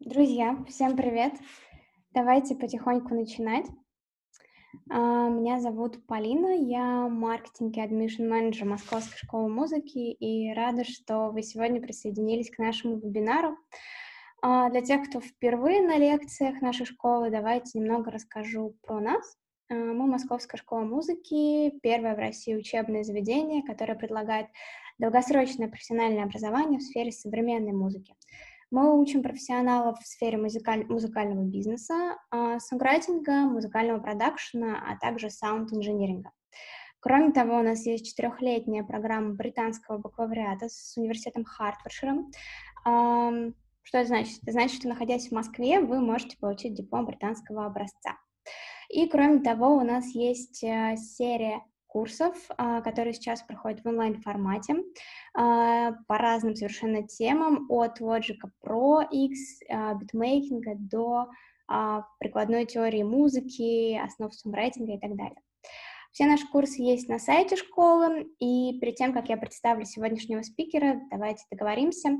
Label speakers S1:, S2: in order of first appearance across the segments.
S1: Друзья, всем привет! Давайте потихоньку начинать. А, Меня зовут Полина, я маркетинг и адмишн менеджер Московской школы музыки и рада, что вы сегодня присоединились к нашему вебинару. А, Для тех, кто впервые на лекциях нашей школы, давайте немного расскажу про нас. А, Мы Московская школа музыки, первое в России учебное заведение, которое предлагает долгосрочное профессиональное образование в сфере современной музыки. Мы учим профессионалов в сфере музыкаль... музыкального бизнеса, э, сонграйтинга, музыкального продакшена, а также саунд-инжиниринга. Кроме того, у нас есть четырехлетняя программа британского бакалавриата с университетом Хартфордширом. Э, что это значит? Это значит, что, находясь в Москве, вы можете получить диплом британского образца. И, кроме того, у нас есть э, серия курсов, а, которые сейчас проходят в онлайн-формате а, по разным совершенно темам, от Logic Pro X, а, битмейкинга до прикладной теории музыки, основ сумрайтинга и так далее. Все наши курсы есть на сайте школы, и перед тем, как я представлю сегодняшнего спикера, давайте договоримся.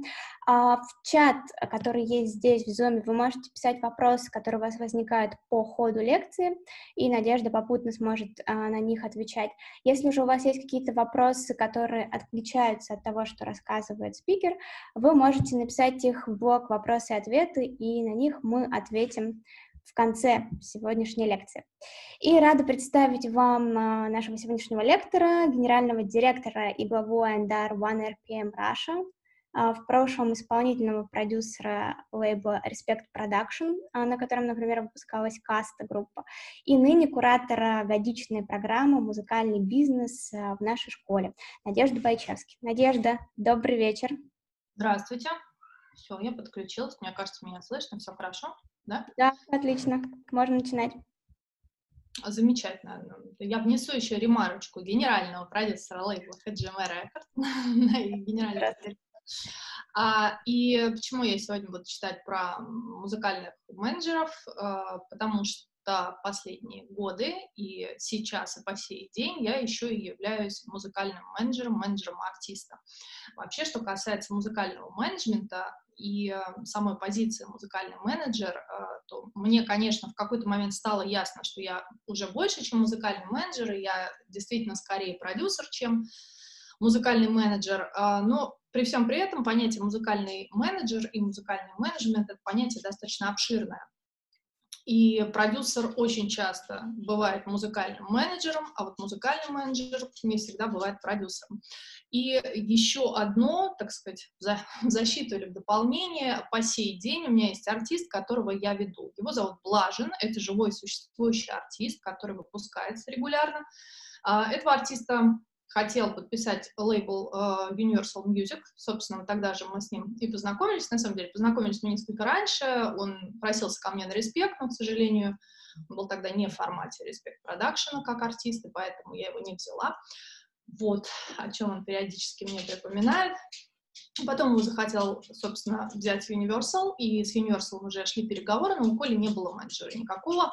S1: А, в чат, который есть здесь в Zoom, вы можете писать вопросы, которые у вас возникают по ходу лекции, и Надежда попутно сможет а, на них отвечать. Если же у вас есть какие-то вопросы, которые отличаются от того, что рассказывает спикер, вы можете написать их в блок «Вопросы и ответы», и на них мы ответим в конце сегодняшней лекции. И рада представить вам а, нашего сегодняшнего лектора, генерального директора и главу Андар One RPM Russia, а, в прошлом исполнительного продюсера лейбла Respect Production, а, на котором, например, выпускалась каста группа, и ныне куратора годичной программы «Музыкальный бизнес» в нашей школе, Надежда Байчевский. Надежда, добрый вечер.
S2: Здравствуйте. Все, я подключилась. Мне кажется, меня слышно, все хорошо, да?
S1: Да, отлично. Можно начинать.
S2: Замечательно. Я внесу еще ремарочку генерального продюсера лейбла HGM Records. А, и почему я сегодня буду читать про музыкальных менеджеров? А, потому что последние годы, и сейчас и по сей день я еще и являюсь музыкальным менеджером, менеджером артиста. Вообще, что касается музыкального менеджмента, и самой позиции музыкальный менеджер, э, то мне, конечно, в какой-то момент стало ясно, что я уже больше, чем музыкальный менеджер, и я действительно скорее продюсер, чем музыкальный менеджер, э, но при всем при этом понятие музыкальный менеджер и музыкальный менеджмент — это понятие достаточно обширное. И продюсер очень часто бывает музыкальным менеджером, а вот музыкальный менеджер не всегда бывает продюсером. И еще одно, так сказать, в защиту или в дополнение, по сей день у меня есть артист, которого я веду. Его зовут Блажин, это живой существующий артист, который выпускается регулярно. А, этого артиста хотел подписать лейбл uh, Universal Music. Собственно, тогда же мы с ним и познакомились. На самом деле, познакомились мы несколько раньше. Он просился ко мне на респект, но, к сожалению, он был тогда не в формате респект продакшена как артист, и поэтому я его не взяла. Вот о чем он периодически мне припоминает. Потом он захотел, собственно, взять Universal, и с Universal уже шли переговоры, но у Коли не было менеджера никакого.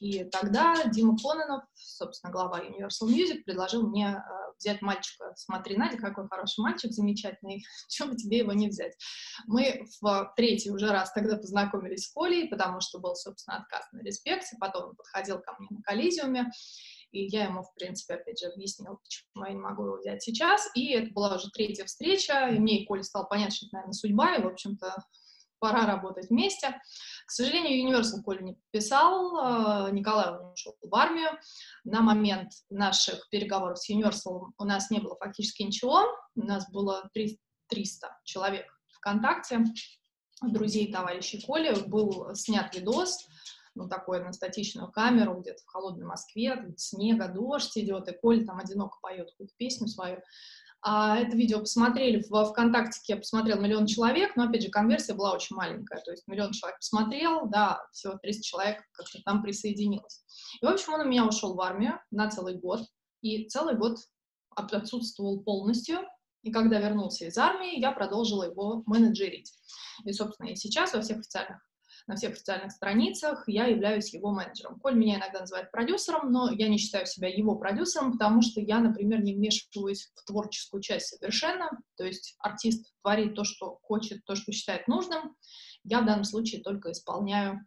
S2: И тогда Дима Кононов, собственно, глава Universal Music, предложил мне э, взять мальчика. Смотри, Надя, какой хороший мальчик, замечательный, чем бы тебе его не взять. Мы в третий уже раз тогда познакомились с Колей, потому что был, собственно, отказ на респекте, потом он подходил ко мне на коллизиуме, и я ему, в принципе, опять же, объяснила, почему я не могу его взять сейчас. И это была уже третья встреча, и мне и Коле стало понятно, что это, наверное, судьба, и, в общем-то, пора работать вместе. К сожалению, Universal Коля не подписал, э, Николай ушел в армию. На момент наших переговоров с Universal у нас не было фактически ничего. У нас было 300 человек ВКонтакте, друзей, товарищей Коли. Был снят видос, ну, такой на статичную камеру где-то в холодной Москве, снега, дождь идет, и Коля там одиноко поет какую-то песню свою. А это видео посмотрели в ВКонтакте, посмотрел миллион человек, но, опять же, конверсия была очень маленькая, то есть миллион человек посмотрел, да, всего 300 человек как-то там присоединилось. И, в общем, он у меня ушел в армию на целый год, и целый год отсутствовал полностью, и когда вернулся из армии, я продолжила его менеджерить. И, собственно, и сейчас во всех официальных на всех социальных страницах, я являюсь его менеджером. Коль меня иногда называют продюсером, но я не считаю себя его продюсером, потому что я, например, не вмешиваюсь в творческую часть совершенно, то есть артист творит то, что хочет, то, что считает нужным, я в данном случае только исполняю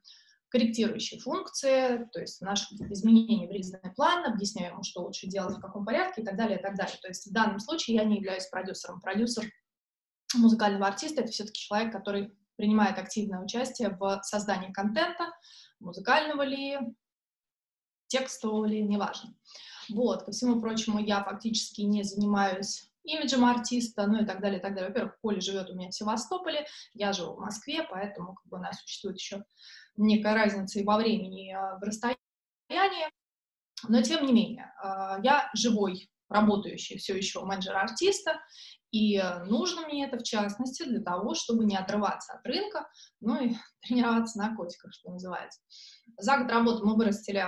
S2: корректирующие функции, то есть наши изменения в релизный план, объясняю ему, что лучше делать, в каком порядке и так далее, и так далее. То есть в данном случае я не являюсь продюсером. Продюсер музыкального артиста — это все-таки человек, который принимает активное участие в создании контента, музыкального ли, текстового ли, неважно. Вот, ко всему прочему, я фактически не занимаюсь имиджем артиста, ну и так далее, и так далее. Во-первых, Коля живет у меня в Севастополе, я живу в Москве, поэтому как бы, у нас существует еще некая разница и во времени, и а, в расстоянии. Но тем не менее, а, я живой, работающий все еще менеджер артиста, и нужно мне это, в частности, для того, чтобы не отрываться от рынка, ну и тренироваться на котиках, что называется. За год работы мы вырастили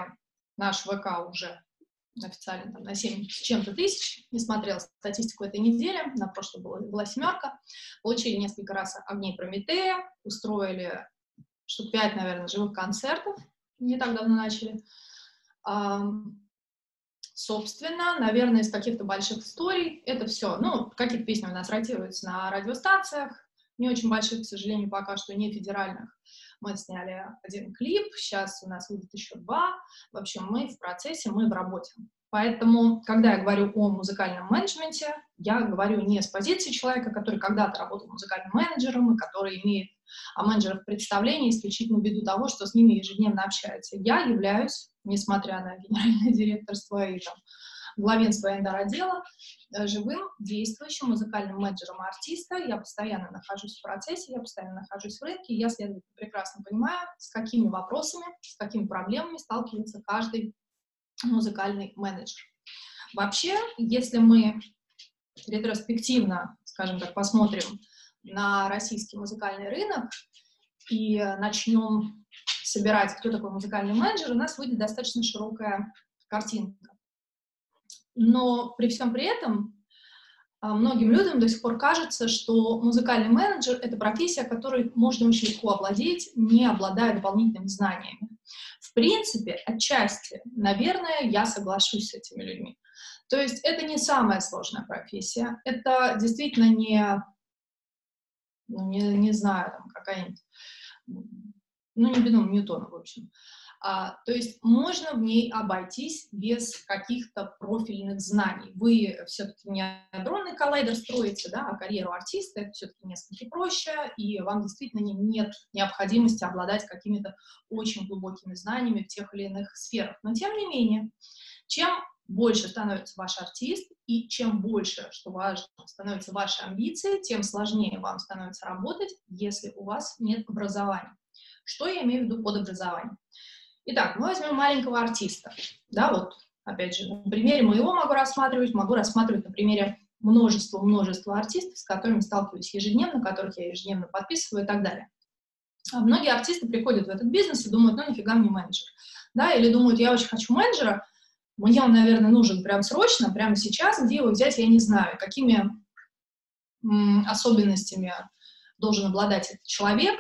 S2: наш ВК уже официально там, на 7 с чем-то тысяч, не смотрела статистику этой недели, на прошлой была, была семерка, получили несколько раз огней Прометея, устроили штук 5, наверное, живых концертов, не так давно начали. Собственно, наверное, из каких-то больших историй это все. Ну, какие-то песни у нас ротируются на радиостанциях, не очень больших, к сожалению, пока что не федеральных. Мы сняли один клип, сейчас у нас выйдет еще два. В общем, мы в процессе, мы в работе. Поэтому, когда я говорю о музыкальном менеджменте, я говорю не с позиции человека, который когда-то работал музыкальным менеджером и который имеет о менеджерах представление исключительно ввиду того, что с ними ежедневно общается. Я являюсь, несмотря на генеральное директорство и там, главенство НДР отдела, э, живым, действующим музыкальным менеджером артиста. Я постоянно нахожусь в процессе, я постоянно нахожусь в рынке, и я, следовательно, прекрасно понимаю, с какими вопросами, с какими проблемами сталкивается каждый музыкальный менеджер. Вообще, если мы ретроспективно, скажем так, посмотрим на российский музыкальный рынок и начнем собирать, кто такой музыкальный менеджер, у нас выйдет достаточно широкая картинка. Но при всем при этом а, многим людям до сих пор кажется, что музыкальный менеджер — это профессия, которой можно очень легко овладеть, не обладая дополнительными знаниями. В принципе, отчасти, наверное, я соглашусь с этими людьми. То есть это не самая сложная профессия, это действительно не ну, не, не знаю, там какая-нибудь, ну, не бином Ньютона, в общем. А, то есть можно в ней обойтись без каких-то профильных знаний. Вы все-таки не адронный коллайдер строите, да, а карьеру артиста это все-таки несколько проще, и вам действительно не, нет необходимости обладать какими-то очень глубокими знаниями в тех или иных сферах. Но тем не менее, чем больше становится ваш артист, и чем больше, что важно, становятся ваши амбиции, тем сложнее вам становится работать, если у вас нет образования. Что я имею в виду под образованием? Итак, мы возьмем маленького артиста. Да, вот, опять же, на примере моего могу рассматривать, могу рассматривать на примере множества-множества артистов, с которыми сталкиваюсь ежедневно, которых я ежедневно подписываю и так далее. А многие артисты приходят в этот бизнес и думают, ну, нифига мне менеджер. Да, или думают, я очень хочу менеджера, мне он, наверное, нужен прямо срочно, прямо сейчас, где его взять, я не знаю, какими особенностями должен обладать этот человек,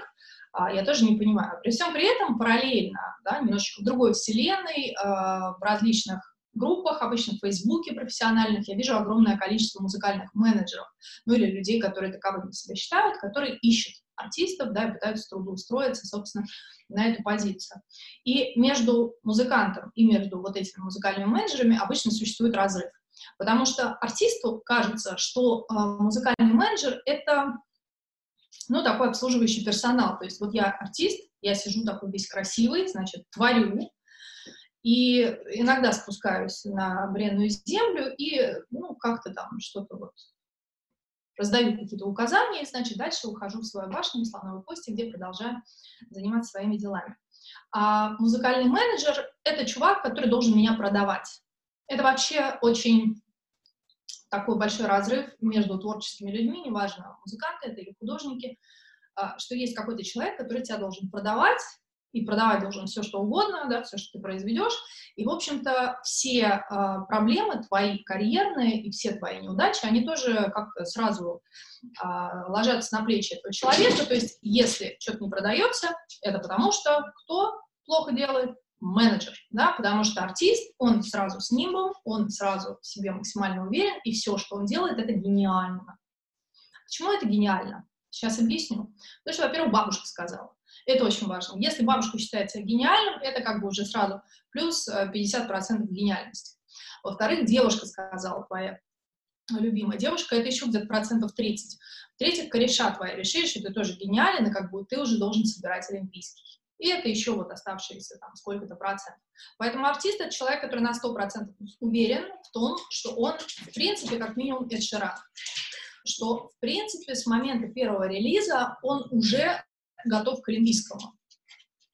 S2: я тоже не понимаю. При всем при этом параллельно, да, немножечко в другой вселенной, а, в различных группах, обычно в Фейсбуке профессиональных, я вижу огромное количество музыкальных менеджеров, ну или людей, которые таковыми себя считают, которые ищут артистов, да, и пытаются трудоустроиться, собственно, на эту позицию. И между музыкантом и между вот этими музыкальными менеджерами обычно существует разрыв. Потому что артисту кажется, что э, музыкальный менеджер — это, ну, такой обслуживающий персонал. То есть вот я артист, я сижу такой весь красивый, значит, творю, и иногда спускаюсь на бренную землю и, ну, как-то там что-то вот раздаю какие-то указания, и, значит, дальше ухожу в свою башню на слоновой кости, где продолжаю заниматься своими делами. А музыкальный менеджер — это чувак, который должен меня продавать. Это вообще очень такой большой разрыв между творческими людьми, неважно, музыканты это или художники, а, что есть какой-то человек, который тебя должен продавать, и продавать должен все, что угодно, да, все, что ты произведешь. И, в общем-то, все э, проблемы твои карьерные и все твои неудачи, они тоже как-то сразу э, ложатся на плечи этого человека. То есть, если что-то не продается, это потому что кто плохо делает? Менеджер, да, потому что артист, он сразу с нимбом, он сразу в себе максимально уверен, и все, что он делает, это гениально. Почему это гениально? Сейчас объясню. Потому что, во-первых, бабушка сказала. Это очень важно. Если бабушка считает себя гениальным, это как бы уже сразу плюс 50% э, гениальности. Во-вторых, девушка сказала твоя любимая девушка, это еще где-то процентов 30. В-третьих, кореша твоя решили, что ты тоже гениален, и как бы ты уже должен собирать олимпийский. И это еще вот оставшиеся там сколько-то процентов. Поэтому артист — это человек, который на 100% уверен в том, что он, в принципе, как минимум Эд. Что, в принципе, с момента первого релиза он уже готов к олимпийскому.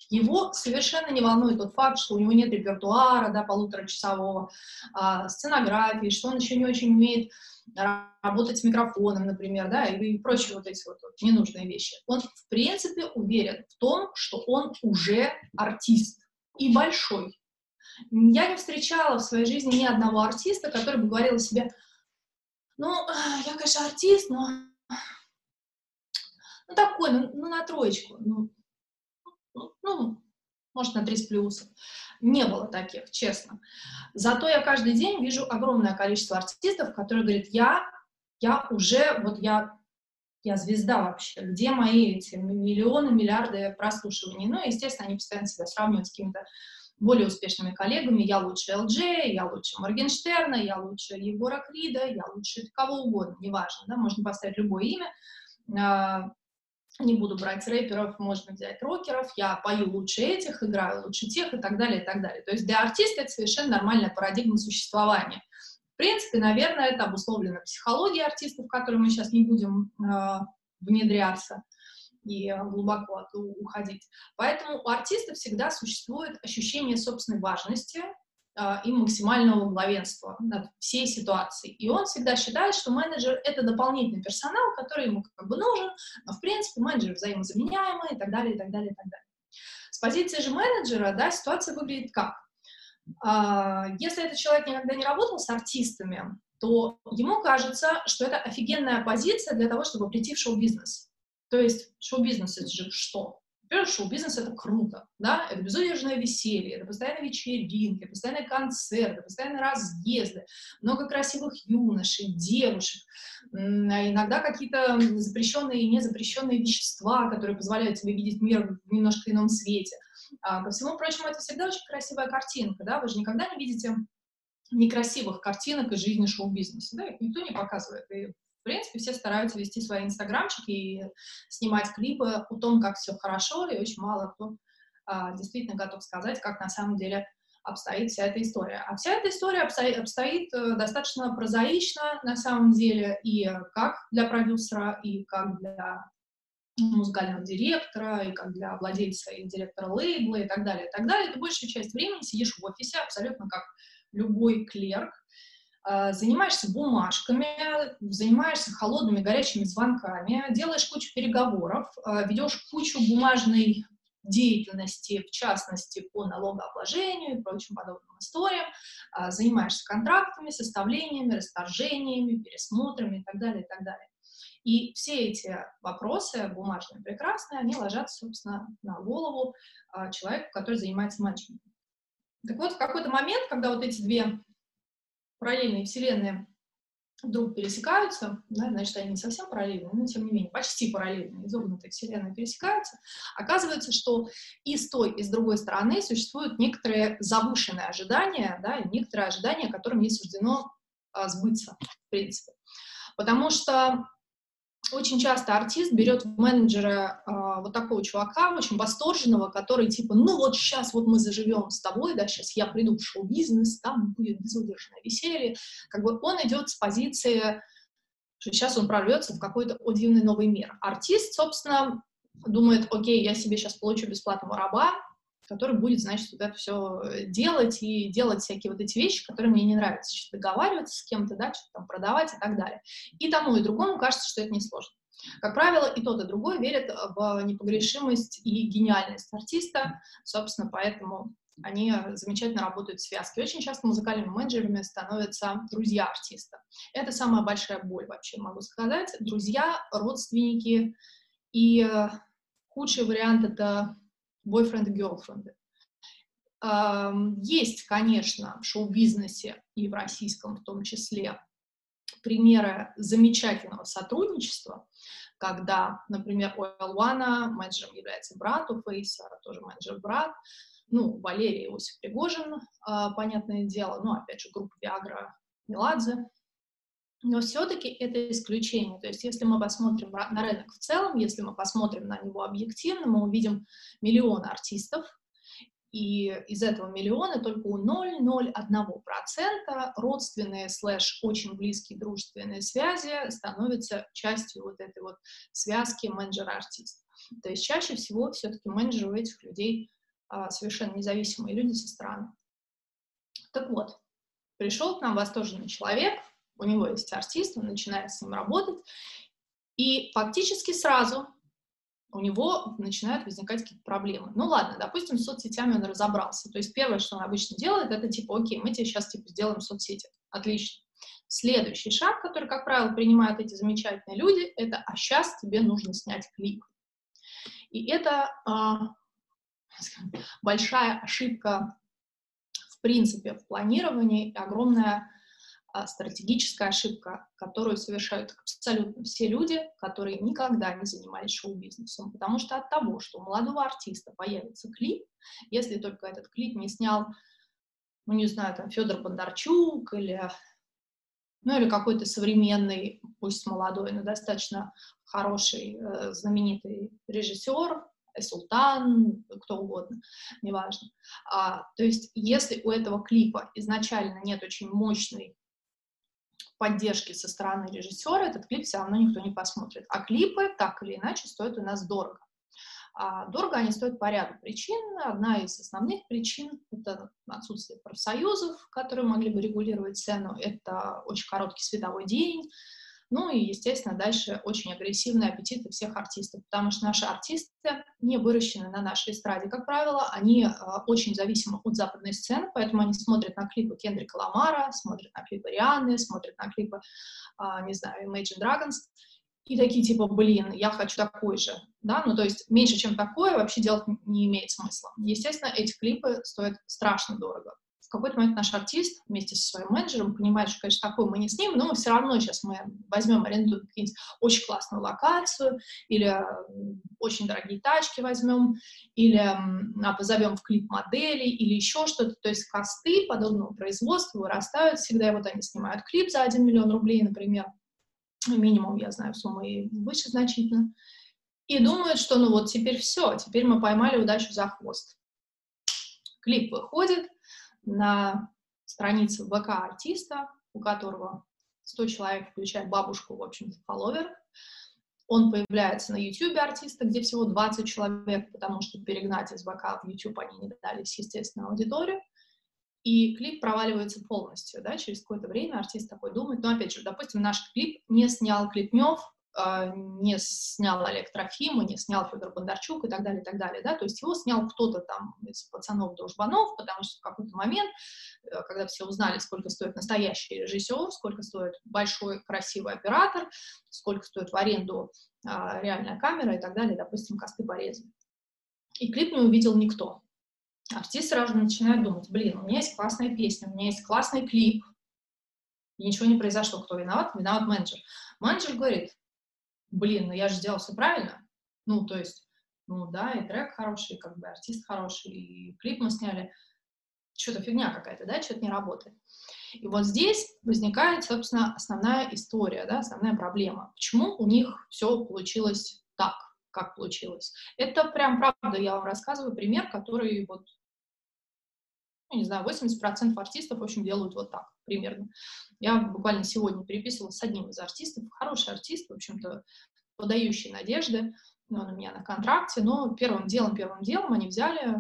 S2: Его совершенно не волнует тот факт, что у него нет репертуара, да, полуторачасового, а, сценографии, что он еще не очень умеет работать с микрофоном, например, да, и, прочие вот эти вот, ненужные вещи. Он, в принципе, уверен в том, что он уже артист и большой. Я не встречала в своей жизни ни одного артиста, который бы говорил себе, ну, я, конечно, артист, но ну, такой, ну, ну на троечку, ну, ну, ну, может, на 30 плюсов. Не было таких, честно. Зато я каждый день вижу огромное количество артистов, которые говорят, я, я уже, вот я, я звезда вообще, где мои эти миллионы, миллиарды прослушиваний? Ну, естественно, они постоянно себя сравнивают с какими-то более успешными коллегами. Я лучше ЛД, я лучше Моргенштерна, я лучше Егора Крида, я лучше кого угодно, неважно, да, можно поставить любое имя а, не буду брать рэперов, можно взять рокеров, я пою лучше этих, играю лучше тех и так далее, и так далее. То есть для артиста это совершенно нормальная парадигма существования. В принципе, наверное, это обусловлено психологией артистов, в которую мы сейчас не будем э, внедряться и глубоко уходить. Поэтому у артиста всегда существует ощущение собственной важности, и максимального главенства над всей ситуацией. И он всегда считает, что менеджер — это дополнительный персонал, который ему как бы нужен, но, в принципе, менеджер взаимозаменяемый и так далее, и так далее, и так далее. С позиции же менеджера, да, ситуация выглядит как? А, если этот человек никогда не работал с артистами, то ему кажется, что это офигенная позиция для того, чтобы прийти в шоу-бизнес. То есть шоу-бизнес — это же что? Во-первых, шоу-бизнес — это круто, да, это безудержное веселье, это постоянные вечеринки, постоянные концерты, постоянные разъезды, много красивых юношей, девушек, а иногда какие-то запрещенные и незапрещенные вещества, которые позволяют тебе видеть мир в немножко ином свете. А, ко всему прочему, это всегда очень красивая картинка, да, вы же никогда не видите некрасивых картинок из жизни шоу-бизнеса, да, их никто не показывает, и в принципе, все стараются вести свои инстаграмчики и снимать клипы о том, как все хорошо, и очень мало кто а, действительно готов сказать, как на самом деле обстоит вся эта история. А вся эта история обстоит, обстоит э, достаточно прозаично на самом деле, и как для продюсера, и как для музыкального директора, и как для владельца и директора лейбла, и так далее, и так далее. Ты большую часть времени сидишь в офисе, абсолютно как любой клерк, занимаешься бумажками, занимаешься холодными горячими звонками, делаешь кучу переговоров, а, ведешь кучу бумажной деятельности, в частности, по налогообложению и прочим подобным историям, а, занимаешься контрактами, составлениями, расторжениями, пересмотрами и так далее, и так далее. И все эти вопросы, бумажные, прекрасные, они ложатся, собственно, на голову человека, который занимается менеджментом. Так вот, в какой-то момент, когда вот эти две параллельные вселенные вдруг пересекаются, да, значит, они не совсем параллельные, но тем не менее, почти параллельные, изогнутые вселенные пересекаются, оказывается, что и с той, и с другой стороны существуют некоторые завышенные ожидания, да, некоторые ожидания, которым не суждено а, сбыться, в принципе. Потому что очень часто артист берет менеджера э, вот такого чувака, очень восторженного, который типа, ну вот сейчас вот мы заживем с тобой, да, сейчас я приду в шоу-бизнес, там будет безудержное веселье. Как бы он идет с позиции, что сейчас он прорвется в какой-то о дивный новый мир. Артист, собственно, думает, окей, я себе сейчас получу бесплатного раба, который будет, значит, вот это все делать и делать всякие вот эти вещи, которые мне не нравятся, что договариваться с кем-то, да, что-то там продавать и так далее. И тому и другому кажется, что это несложно. Как правило, и тот, и другой верят в непогрешимость и гениальность артиста, собственно, поэтому они замечательно работают в связке. Очень часто музыкальными менеджерами становятся друзья артиста. Это самая большая боль вообще, могу сказать. Друзья, родственники и э, худший вариант — это бойфренд и girlfriend. Есть, конечно, в шоу-бизнесе и в российском в том числе примеры замечательного сотрудничества, когда, например, у L1 менеджером является брат, у Фейса тоже менеджер брат, ну, Валерий Иосиф Пригожин, а, понятное дело, ну, опять же, группа Виагра Меладзе, но все-таки это исключение. То есть если мы посмотрим на рынок в целом, если мы посмотрим на него объективно, мы увидим миллионы артистов, и из этого миллиона только у 0,01% родственные слэш очень близкие дружественные связи становятся частью вот этой вот связки менеджер-артист. То есть чаще всего все-таки менеджеры у этих людей а, совершенно независимые люди со стороны. Так вот, пришел к нам восторженный человек, у него есть артист, он начинает с ним работать, и фактически сразу у него начинают возникать какие-то проблемы. Ну ладно, допустим, с соцсетями он разобрался. То есть первое, что он обычно делает, это типа, окей, мы тебе сейчас типа сделаем соцсети. Отлично. Следующий шаг, который, как правило, принимают эти замечательные люди, это «а сейчас тебе нужно снять клип». И это а, большая ошибка в принципе в планировании, огромная стратегическая ошибка, которую совершают абсолютно все люди, которые никогда не занимались шоу-бизнесом. Потому что от того, что у молодого артиста появится клип, если только этот клип не снял, ну, не знаю, там, Федор Бондарчук или, ну, или какой-то современный, пусть молодой, но достаточно хороший, э, знаменитый режиссер, Султан, кто угодно, неважно. А, то есть, если у этого клипа изначально нет очень мощной поддержки со стороны режиссера, этот клип все равно никто не посмотрит. А клипы, так или иначе, стоят у нас дорого. А дорого они стоят по ряду причин. Одна из основных причин — это отсутствие профсоюзов, которые могли бы регулировать цену. Это очень короткий световой день, ну и, естественно, дальше очень агрессивные аппетиты всех артистов, потому что наши артисты не выращены на нашей эстраде. Как правило, они э, очень зависимы от западной сцены, поэтому они смотрят на клипы Кендрика Ламара, смотрят на клипы Рианы, смотрят на клипы, э, не знаю, Imagine Dragons, и такие типа, блин, я хочу такой же, да, ну то есть меньше, чем такое вообще делать не имеет смысла. Естественно, эти клипы стоят страшно дорого какой-то момент наш артист вместе со своим менеджером понимает, что, конечно, такой мы не снимем, но мы все равно сейчас мы возьмем, арендуем какую-нибудь очень классную локацию, или очень дорогие тачки возьмем, или а, позовем в клип модели, или еще что-то. То есть косты подобного производства вырастают всегда, и вот они снимают клип за 1 миллион рублей, например, минимум, я знаю, сумма и выше значительно, и думают, что ну вот теперь все, теперь мы поймали удачу за хвост. Клип выходит, на странице ВК артиста, у которого 100 человек, включая бабушку, в общем-то, фолловер. Он появляется на YouTube артиста, где всего 20 человек, потому что перегнать из ВК в YouTube они не дались, естественно, аудиторию. И клип проваливается полностью, да, через какое-то время артист такой думает, ну, опять же, допустим, наш клип не снял Клипнев, а, не снял Олег Трофимов, не снял Федор Бондарчук и так далее, и так далее, да, то есть его снял кто-то там из пацанов-дружбанов, потому что в какой-то момент, э, когда все узнали, сколько стоит настоящий режиссер, сколько стоит большой красивый оператор, сколько стоит в аренду а, реальная камера и так далее, допустим, косты порезали. И клип не увидел никто. Артист сразу начинает думать, блин, у меня есть классная песня, у меня есть классный клип, и ничего не произошло. Кто виноват? Виноват менеджер. Менеджер говорит, блин, ну я же сделал все правильно. Ну, то есть, ну да, и трек хороший, как бы артист хороший, и клип мы сняли. Что-то фигня какая-то, да, что-то не работает. И вот здесь возникает, собственно, основная история, да, основная проблема. Почему у них все получилось так, как получилось? Это прям правда, я вам рассказываю пример, который вот ну, не знаю, 80% артистов, в общем, делают вот так примерно. Я буквально сегодня переписывалась с одним из артистов, хороший артист, в общем-то, подающий надежды, он у меня на контракте, но первым делом, первым делом они взяли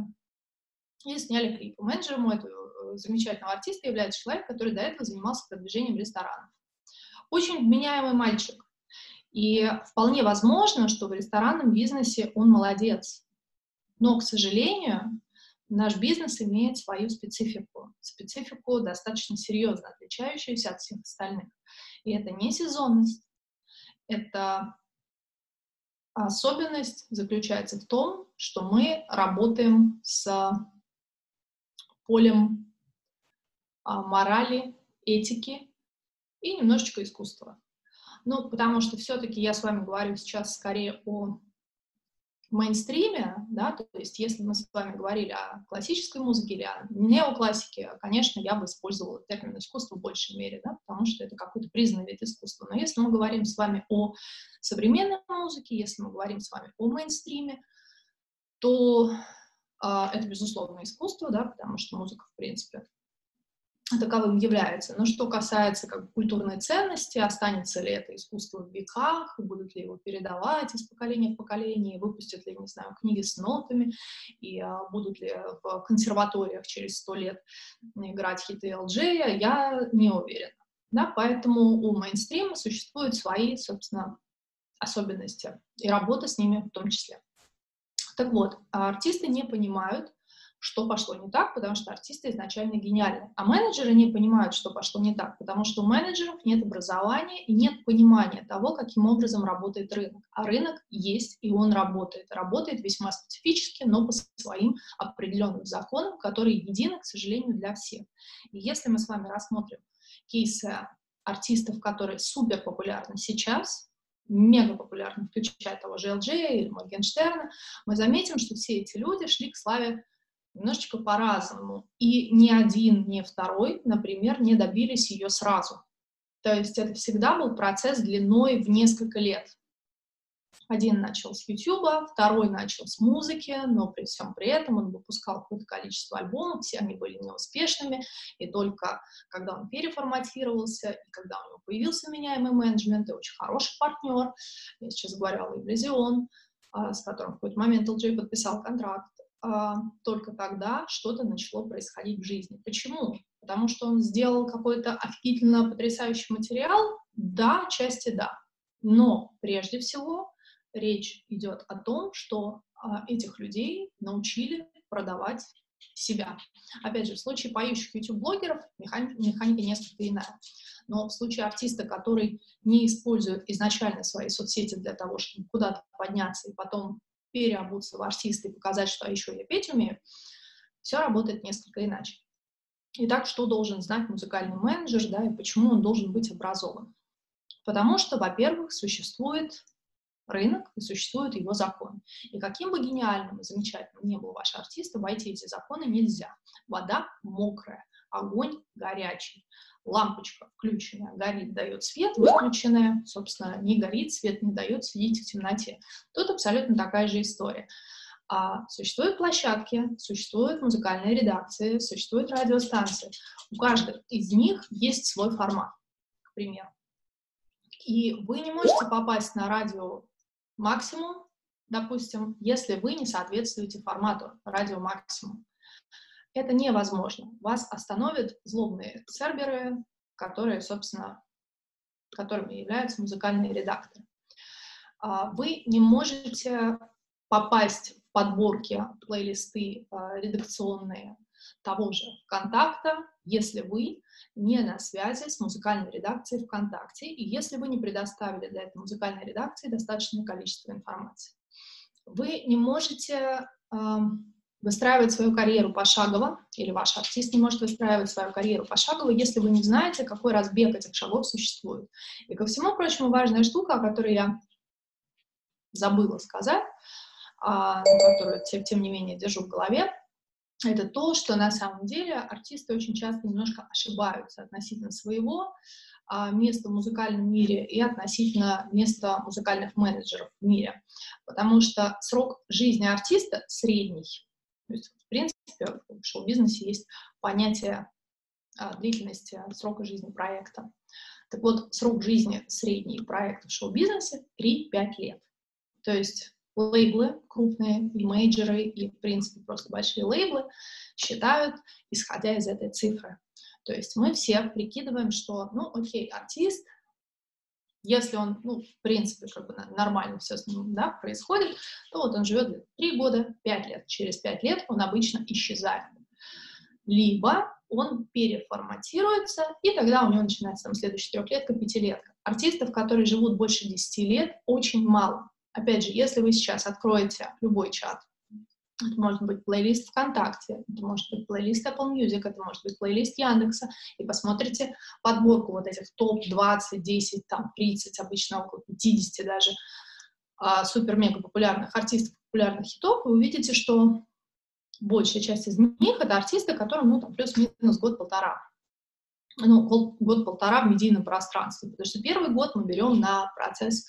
S2: и сняли клип. Менеджером этого замечательного артиста является человек, который до этого занимался продвижением ресторанов. Очень вменяемый мальчик. И вполне возможно, что в ресторанном бизнесе он молодец. Но, к сожалению, наш бизнес имеет свою специфику, специфику достаточно серьезно отличающуюся от всех остальных. И это не сезонность, это особенность заключается в том, что мы работаем с полем а, морали, этики и немножечко искусства. Ну, потому что все-таки я с вами говорю сейчас скорее о мейнстриме, да, то есть если мы с вами говорили о классической музыке или о неоклассике, конечно, я бы использовала термин искусство в большей мере, да, потому что это какой-то признанный вид искусства. Но если мы говорим с вами о современной музыке, если мы говорим с вами о мейнстриме, то э, это, безусловно, искусство, да, потому что музыка, в принципе, таковым является. Но что касается как бы, культурной ценности, останется ли это искусство в веках, будут ли его передавать из поколения в поколение, выпустят ли, не знаю, книги с нотами, и а, будут ли в консерваториях через сто лет играть хиты ЛД, я не уверена. Да, поэтому у мейнстрима существуют свои, собственно, особенности, и работа с ними в том числе. Так вот, артисты не понимают, что пошло не так, потому что артисты изначально гениальны. А менеджеры не понимают, что пошло не так, потому что у менеджеров нет образования и нет понимания того, каким образом работает рынок. А рынок есть, и он работает. Работает весьма специфически, но по своим определенным законам, которые едины, к сожалению, для всех. И если мы с вами рассмотрим кейсы артистов, которые супер популярны сейчас, мега популярны, включая того же LJ или Моргенштерна, мы заметим, что все эти люди шли к славе немножечко по-разному. И ни один, ни второй, например, не добились ее сразу. То есть это всегда был процесс длиной в несколько лет. Один начал с YouTube, второй начал с музыки, но при всем при этом он выпускал какое-то количество альбомов, все они были неуспешными, и только когда он переформатировался, и когда у него появился меняемый менеджмент, и очень хороший партнер, я сейчас о лейбле Xeon, с которым в какой-то момент LJ подписал контракт, а, только тогда что-то начало происходить в жизни. Почему? Потому что он сделал какой-то офигительно потрясающий материал? Да, части да. Но прежде всего речь идет о том, что а, этих людей научили продавать себя. Опять же, в случае поющих YouTube-блогеров механика, механика несколько иная. Но в случае артиста, который не использует изначально свои соцсети для того, чтобы куда-то подняться и потом переобуться в артиста и показать, что еще я петь умею, все работает несколько иначе. Итак, что должен знать музыкальный менеджер, да, и почему он должен быть образован? Потому что, во-первых, существует рынок и существует его закон. И каким бы гениальным и замечательным ни был ваш артист, обойти эти законы нельзя. Вода мокрая, огонь горячий лампочка включенная, горит, дает свет, выключенная, собственно, не горит, свет не дает, сидите в темноте. Тут абсолютно такая же история. А существуют площадки, существуют музыкальные редакции, существуют радиостанции. У каждой из них есть свой формат, к примеру. И вы не можете попасть на радио максимум, допустим, если вы не соответствуете формату радио максимум это невозможно. Вас остановят злобные серверы, которые, собственно, которыми являются музыкальные редакторы. А, вы не можете попасть в подборки, плейлисты а, редакционные того же ВКонтакта, если вы не на связи с музыкальной редакцией ВКонтакте и если вы не предоставили для этой музыкальной редакции достаточное количество информации. Вы не можете выстраивать свою карьеру пошагово, или ваш артист не может выстраивать свою карьеру пошагово, если вы не знаете, какой разбег этих шагов существует. И ко всему прочему, важная штука, о которой я забыла сказать, а, которую, тем, тем не менее, держу в голове, это то, что на самом деле артисты очень часто немножко ошибаются относительно своего а, места в музыкальном мире и относительно места музыкальных менеджеров в мире. Потому что срок жизни артиста средний, то есть, в принципе, в шоу-бизнесе есть понятие а, длительности срока жизни проекта. Так вот, срок жизни средний проекта в шоу-бизнесе 3-5 лет. То есть лейблы крупные, и мейджеры, и, в принципе, просто большие лейблы считают, исходя из этой цифры. То есть мы все прикидываем, что, ну, окей, артист Если он, ну, в принципе, как бы нормально все с ним, да, происходит, то вот он живет 3 года, 5 лет. Через 5 лет он обычно исчезает. Либо он переформатируется, и тогда у него начинается там следующая трехлетка, пятилетка. Артистов, которые живут больше 10 лет, очень мало. Опять же, если вы сейчас откроете любой чат, это может быть плейлист ВКонтакте, это может быть плейлист Apple Music, это может быть плейлист Яндекса, и посмотрите подборку вот этих топ-20, 10, там, 30, обычно около 50 даже а, супер-мега популярных артистов, популярных хитов, вы увидите, что большая часть из них это артисты, которым, ну, там, плюс-минус год-полтора. Ну, год-полтора в медийном пространстве, потому что первый год мы берем на процесс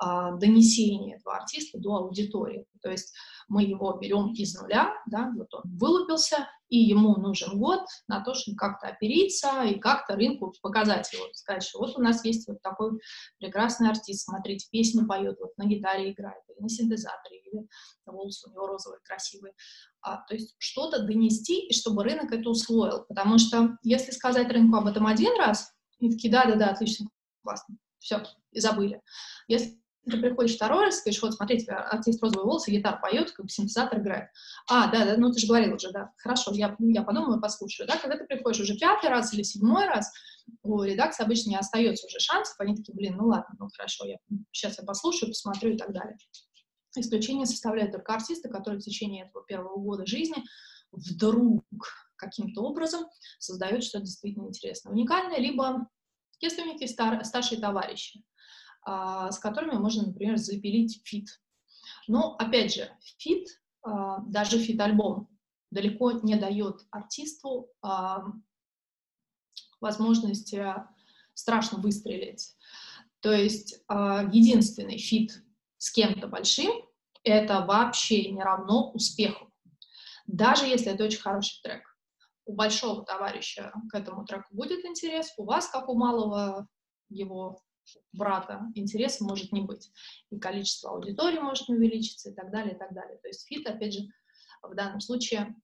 S2: а, донесения этого артиста до аудитории. То есть мы его берем из нуля, да, вот он вылупился, и ему нужен год на то, чтобы как-то опериться и как-то рынку показать его, сказать, что вот у нас есть вот такой прекрасный артист, смотрите, песни поет, вот на гитаре играет, или на синтезаторе, или волосы у него розовые, красивые. А, то есть что-то донести, и чтобы рынок это усвоил. Потому что если сказать рынку об этом один раз, и такие, да-да-да, отлично, классно, все, и забыли. Если ты приходишь второй раз, говоришь, вот, смотрите, артист розовые волосы, гитар поет, как бы синтезатор играет. А, да, да, ну ты же говорил уже, да, хорошо, я, я подумаю, послушаю, да, когда ты приходишь уже пятый раз или седьмой раз, у редакции обычно не остается уже шансов, они такие, блин, ну ладно, ну хорошо, я, сейчас я послушаю, посмотрю и так далее. Исключение составляют только артисты, которые в течение этого первого года жизни вдруг каким-то образом создают что-то действительно интересное, уникальное, либо если у них есть стар, старшие товарищи, с которыми можно, например, запилить фит. Но, опять же, фит, а, даже фит-альбом, далеко не дает артисту а, возможности страшно выстрелить. То есть единственный фит с кем-то большим — это вообще не равно успеху. Даже если это очень хороший трек. У большого товарища к этому треку будет интерес, у вас, как у малого его брата интерес может не быть. И количество аудитории может не увеличиться и так далее, и так далее. То есть фит, опять же, в данном случае...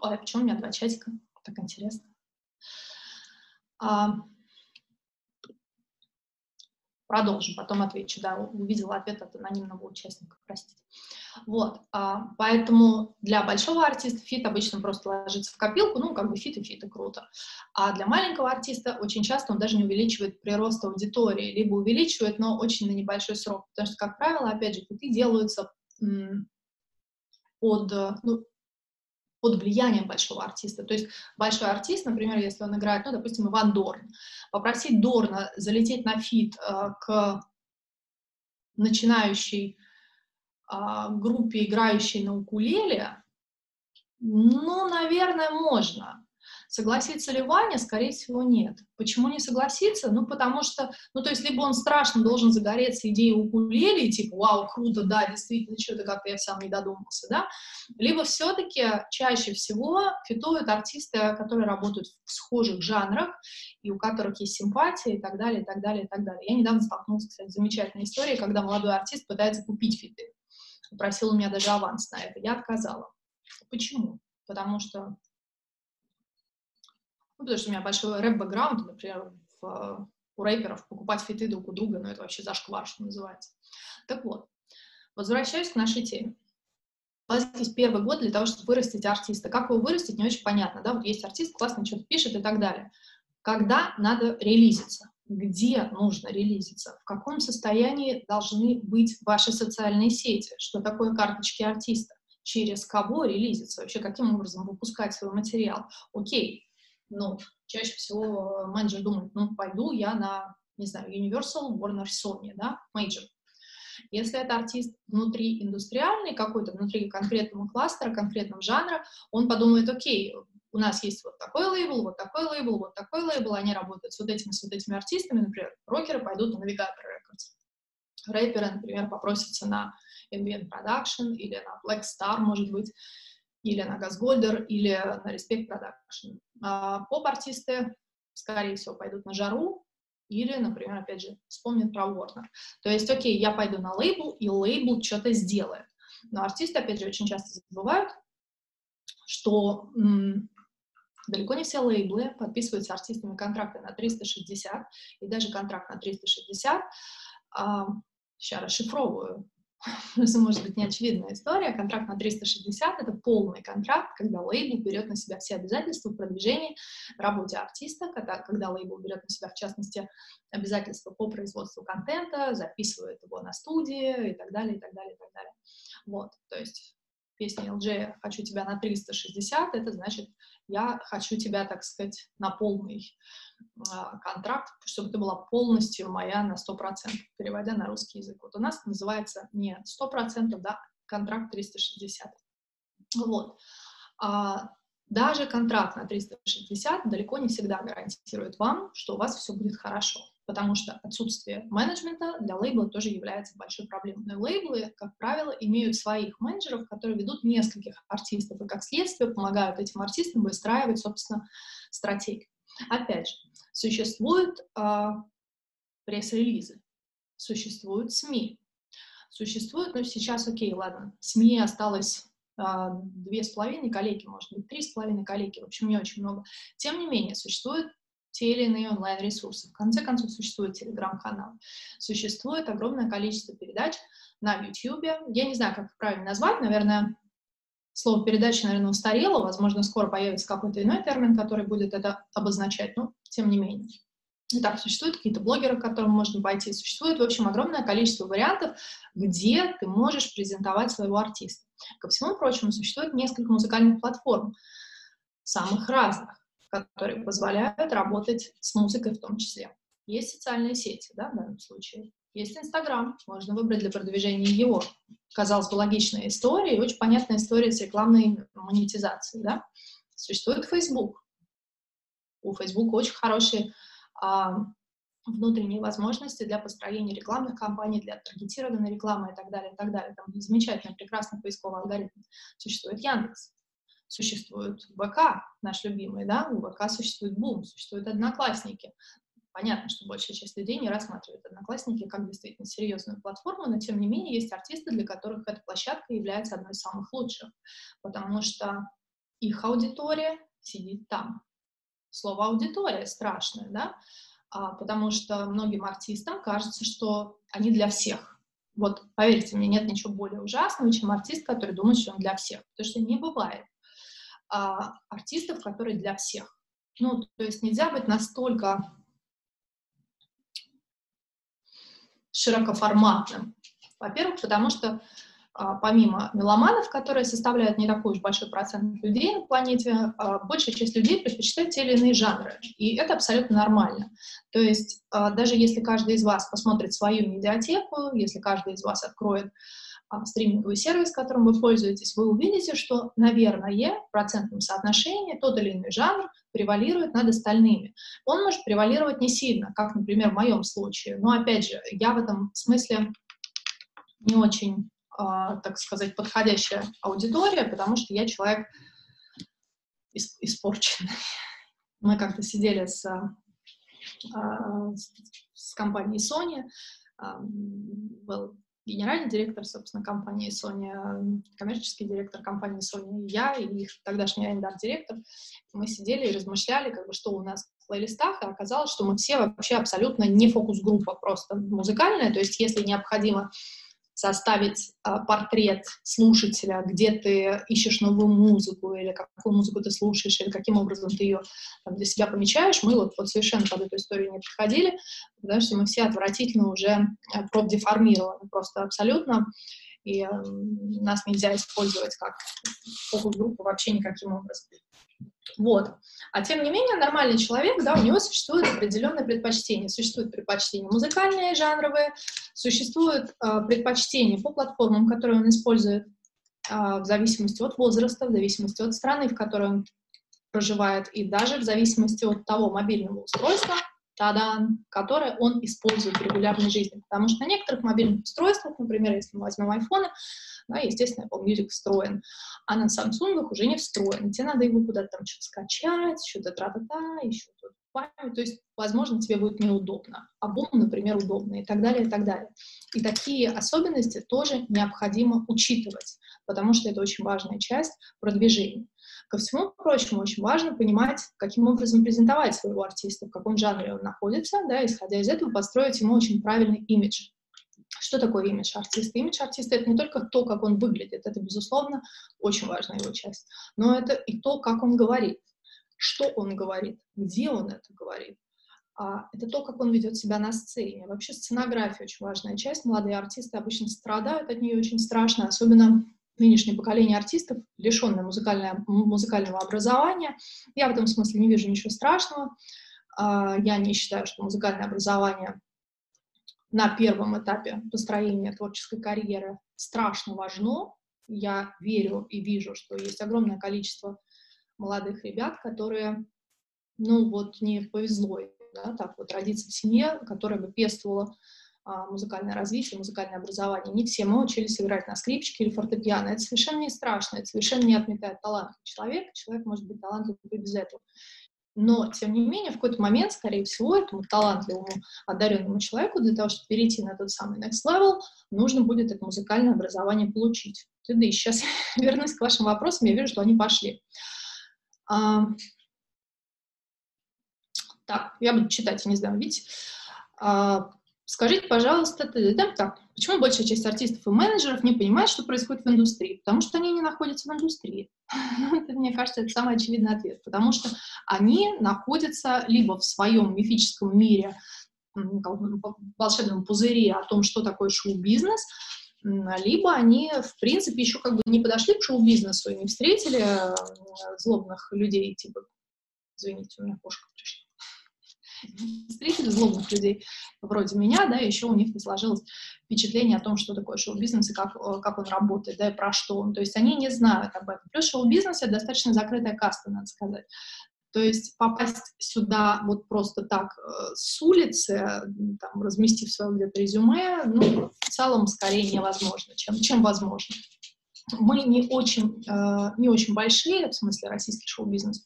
S2: Ой, а почему у меня два чатика? Так интересно. А, Продолжим, потом отвечу. Да, увидела ответ от анонимного участника, простите. Вот, а, поэтому для большого артиста фит обычно просто ложится в копилку, ну, как бы фит и фит, и круто. А для маленького артиста очень часто он даже не увеличивает прирост аудитории, либо увеличивает, но очень на небольшой срок, потому что, как правило, опять же, фиты делаются под, ну, под влиянием большого артиста. То есть большой артист, например, если он играет, ну, допустим, Иван Дорн, попросить Дорна залететь на фит э, к начинающей э, группе, играющей на укулеле, ну, наверное, можно. Согласится ли Ваня? Скорее всего, нет. Почему не согласится? Ну, потому что, ну, то есть, либо он страшно должен загореться идеей укулеле, типа, вау, круто, да, действительно, что-то как-то я сам не додумался, да, либо все-таки чаще всего фитуют артисты, которые работают в схожих жанрах, и у которых есть симпатия, и так далее, и так далее, и так далее. Я недавно столкнулась, кстати, с замечательной историей, когда молодой артист пытается купить фиты. Просил у меня даже аванс на это. Я отказала. Почему? Потому что ну, потому что у меня большой рэп-бэкграунд, например, в, у рэперов покупать фиты друг у друга, ну, это вообще зашквар, что называется. Так вот, возвращаюсь к нашей теме. У вас есть первый год для того, чтобы вырастить артиста. Как его вырастить, не очень понятно, да, вот есть артист, классно что-то пишет и так далее. Когда надо релизиться? Где нужно релизиться? В каком состоянии должны быть ваши социальные сети? Что такое карточки артиста? Через кого релизиться? Вообще, каким образом выпускать свой материал? Окей, ну, чаще всего менеджер думает, ну, пойду я на, не знаю, Universal, Warner, Sony, да, мейджор. Если это артист внутри индустриальный какой-то, внутри конкретного кластера, конкретного жанра, он подумает, окей, у нас есть вот такой лейбл, вот такой лейбл, вот такой лейбл, они работают с вот этими, с вот этими артистами, например, рокеры пойдут на Navigator Records. Рэперы, например, попросятся на Ambient Production или на Black Star, может быть, или на Газгольдер, или на Production. А поп-артисты, скорее всего, пойдут на жару, или, например, опять же, вспомнят про Warner. То есть, окей, я пойду на лейбл, и лейбл что-то сделает. Но артисты, опять же, очень часто забывают, что Далеко не все лейблы подписывают с артистами контракты на 360, и даже контракт на 360, а, сейчас расшифровываю, может быть, неочевидная история. Контракт на 360 — это полный контракт, когда лейбл берет на себя все обязательства в продвижении, работе артиста, когда, когда лейбл берет на себя, в частности, обязательства по производству контента, записывает его на студии и так далее, и так далее, и так далее. Вот, то есть песня LG «Хочу тебя на 360» — это значит я хочу тебя, так сказать, на полный э, контракт, чтобы ты была полностью моя на 100%, переводя на русский язык. Вот у нас называется не 100%, да, контракт 360. Вот. А, даже контракт на 360 далеко не всегда гарантирует вам, что у вас все будет хорошо потому что отсутствие менеджмента для лейбла тоже является большой проблемой. Но лейблы, как правило, имеют своих менеджеров, которые ведут нескольких артистов, и как следствие помогают этим артистам выстраивать, собственно, стратегию. Опять же, существуют э, пресс-релизы, существуют СМИ, существуют, ну сейчас, окей, ладно, СМИ осталось а, две с половиной коллеги, может быть, три с половиной коллеги, в общем, не очень много. Тем не менее, существуют те или иные онлайн-ресурсы. В конце концов, существует телеграм-канал. Существует огромное количество передач на YouTube. Я не знаю, как их правильно назвать, наверное, слово передача, наверное, устарело, возможно, скоро появится какой-то иной термин, который будет это обозначать, но тем не менее. Итак, существуют какие-то блогеры, к которым можно пойти. Существует, в общем, огромное количество вариантов, где ты можешь презентовать своего артиста. Ко всему прочему, существует несколько музыкальных платформ, самых разных которые позволяют работать с музыкой в том числе. Есть социальные сети, да, в данном случае. Есть Инстаграм, можно выбрать для продвижения его. Казалось бы, логичная история и очень понятная история с рекламной монетизацией, да. Существует Facebook. У Facebook очень хорошие а, внутренние возможности для построения рекламных кампаний, для таргетированной рекламы и так далее, и так далее. Там замечательный, прекрасный поисковый алгоритм. Существует Яндекс существует ВК, наш любимый, да, у ВК существует Бум, существуют Одноклассники. Понятно, что большая часть людей не рассматривает Одноклассники как действительно серьезную платформу, но тем не менее есть артисты, для которых эта площадка является одной из самых лучших, потому что их аудитория сидит там. Слово аудитория страшное, да, а, потому что многим артистам кажется, что они для всех. Вот, поверьте мне, нет ничего более ужасного, чем артист, который думает, что он для всех, потому что не бывает а, артистов, которые для всех. Ну, то есть нельзя быть настолько широкоформатным. Во-первых, потому что а, помимо меломанов, которые составляют не такой уж большой процент людей на планете, а, большая часть людей предпочитает те или иные жанры. И это абсолютно нормально. То есть а, даже если каждый из вас посмотрит свою медиатеку, если каждый из вас откроет стриминговый сервис, которым вы пользуетесь, вы увидите, что, наверное, в процентном соотношении тот или иной жанр превалирует над остальными. Он может превалировать не сильно, как, например, в моем случае. Но, опять же, я в этом смысле не очень, э, так сказать, подходящая аудитория, потому что я человек испорченный. Мы как-то сидели с, э, с компанией Sony, был генеральный директор, собственно, компании Sony, коммерческий директор компании Sony, я и их тогдашний арендар-директор. Мы сидели и размышляли, как бы, что у нас в плейлистах, и оказалось, что мы все вообще абсолютно не фокус-группа, просто музыкальная, то есть если необходимо составить а, портрет слушателя, где ты ищешь новую музыку, или какую музыку ты слушаешь, или каким образом ты ее там, для себя помечаешь. Мы вот, вот совершенно под эту историю не подходили, потому что мы все отвратительно уже э, профдеформированы, просто абсолютно, и э, нас нельзя использовать как фокус-группу вообще никаким образом. Вот. А тем не менее, нормальный человек, да, у него существует определенное предпочтение. Существуют предпочтения музыкальные, жанровые, существуют э, предпочтения по платформам, которые он использует э, в зависимости от возраста, в зависимости от страны, в которой он проживает, и даже в зависимости от того мобильного устройства, тадан, которое он использует в регулярной жизни. Потому что на некоторых мобильных устройствах, например, если мы возьмем iPhone, да, естественно, Apple Music встроен, а на Samsung уже не встроен. Тебе надо его куда-то там что-то скачать, что-то тра-та-та, еще тут память, то есть, возможно, тебе будет неудобно. А Бум, например, удобно и так далее, и так далее. И такие особенности тоже необходимо учитывать, потому что это очень важная часть продвижения. Ко всему прочему, очень важно понимать, каким образом презентовать своего артиста, в каком жанре он находится, да, исходя из этого построить ему очень правильный имидж. Что такое имидж артиста? Имидж артиста — это не только то, как он выглядит, это, безусловно, очень важная его часть, но это и то, как он говорит, что он говорит, где он это говорит, а, это то, как он ведет себя на сцене. Вообще сценография очень важная часть. Молодые артисты обычно страдают от нее очень страшно, особенно нынешнее поколение артистов, лишенное музыкального образования. Я в этом смысле не вижу ничего страшного. А, я не считаю, что музыкальное образование на первом этапе построения творческой карьеры страшно важно. Я верю и вижу, что есть огромное количество молодых ребят, которые, ну вот, не повезло да, так вот родиться в семье, которая бы пестовала музыкальное развитие, музыкальное образование. Не все мы учились играть на скрипочке или фортепиано. Это совершенно не страшно, это совершенно не отметает талант человека. Человек может быть талантливым без этого. Но, тем не менее, в какой-то момент, скорее всего, этому талантливому, одаренному человеку для того, чтобы перейти на тот самый next level, нужно будет это музыкальное образование получить. Да и сейчас вернусь к вашим вопросам, я вижу, что они пошли. А, так, я буду читать, я не знаю, видите. А, скажите, пожалуйста, да, так, почему большая часть артистов и менеджеров не понимает, что происходит в индустрии? Потому что они не находятся в индустрии. это, мне кажется, это самый очевидный ответ. Потому что они находятся либо в своем мифическом мире, волшебном пузыре о том, что такое шоу-бизнес, либо они, в принципе, еще как бы не подошли к шоу-бизнесу и не встретили э, злобных людей, типа, извините, у меня кошка пришла встретили злобных людей вроде меня, да, еще у них не сложилось впечатление о том, что такое шоу-бизнес и как, э, как он работает, да, и про что он. То есть они не знают об этом. Плюс шоу-бизнес — это достаточно закрытая каста, надо сказать. То есть попасть сюда вот просто так э, с улицы, там, разместив свое где-то резюме, ну, в целом скорее невозможно, чем, чем возможно. Мы не очень, э, не очень большие, в смысле российский шоу-бизнес,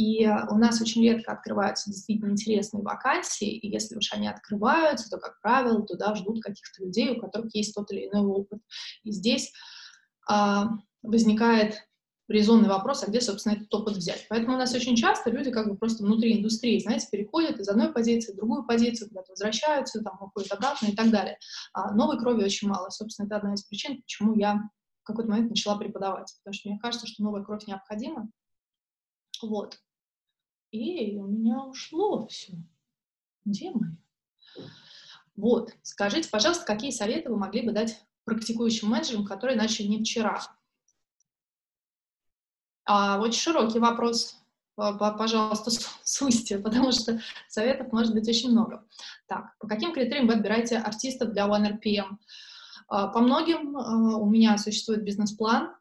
S2: и у нас очень редко открываются действительно интересные вакансии, и если уж они открываются, то, как правило, туда ждут каких-то людей, у которых есть тот или иной опыт. И здесь а, возникает резонный вопрос, а где, собственно, этот опыт взять. Поэтому у нас очень часто люди как бы просто внутри индустрии, знаете, переходят из одной позиции в другую позицию, куда-то возвращаются, там, уходят обратно и так далее. А новой крови очень мало. Собственно, это одна из причин, почему я в какой-то момент начала преподавать. Потому что мне кажется, что новая кровь необходима. Вот. И у меня ушло все. Где мы? Вот. Скажите, пожалуйста, какие советы вы могли бы дать практикующим менеджерам, которые начали не вчера? А, очень широкий вопрос. Пожалуйста, сусьте, потому что советов может быть очень много. Так, по каким критериям вы отбираете артистов для OneRPM? А, по многим а, у меня существует бизнес-план,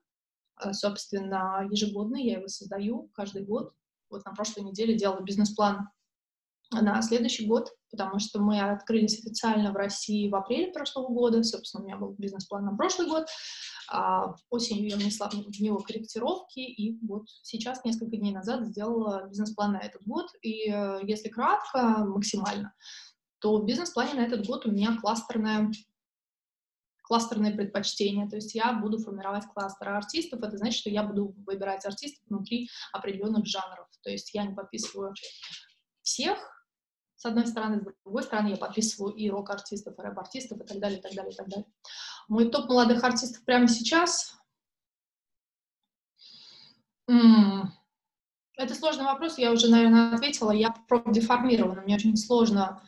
S2: а, собственно, ежегодный, я его создаю каждый год. Вот на прошлой неделе делала бизнес-план на следующий год, потому что мы открылись официально в России в апреле прошлого года. Собственно, у меня был бизнес-план на прошлый год. А осенью я внесла в него корректировки, и вот сейчас, несколько дней назад, сделала бизнес-план на этот год. И э, если кратко, максимально, то в бизнес-плане на этот год у меня кластерная кластерные предпочтения, то есть я буду формировать кластеры артистов, это значит, что я буду выбирать артистов внутри определенных жанров, то есть я не подписываю всех, с одной стороны, с другой стороны, я подписываю и рок-артистов, и рэп-артистов, и так далее, и так далее, и так далее. Мой топ молодых артистов прямо сейчас... Это сложный вопрос, я уже, наверное, ответила. Я деформирована, мне очень сложно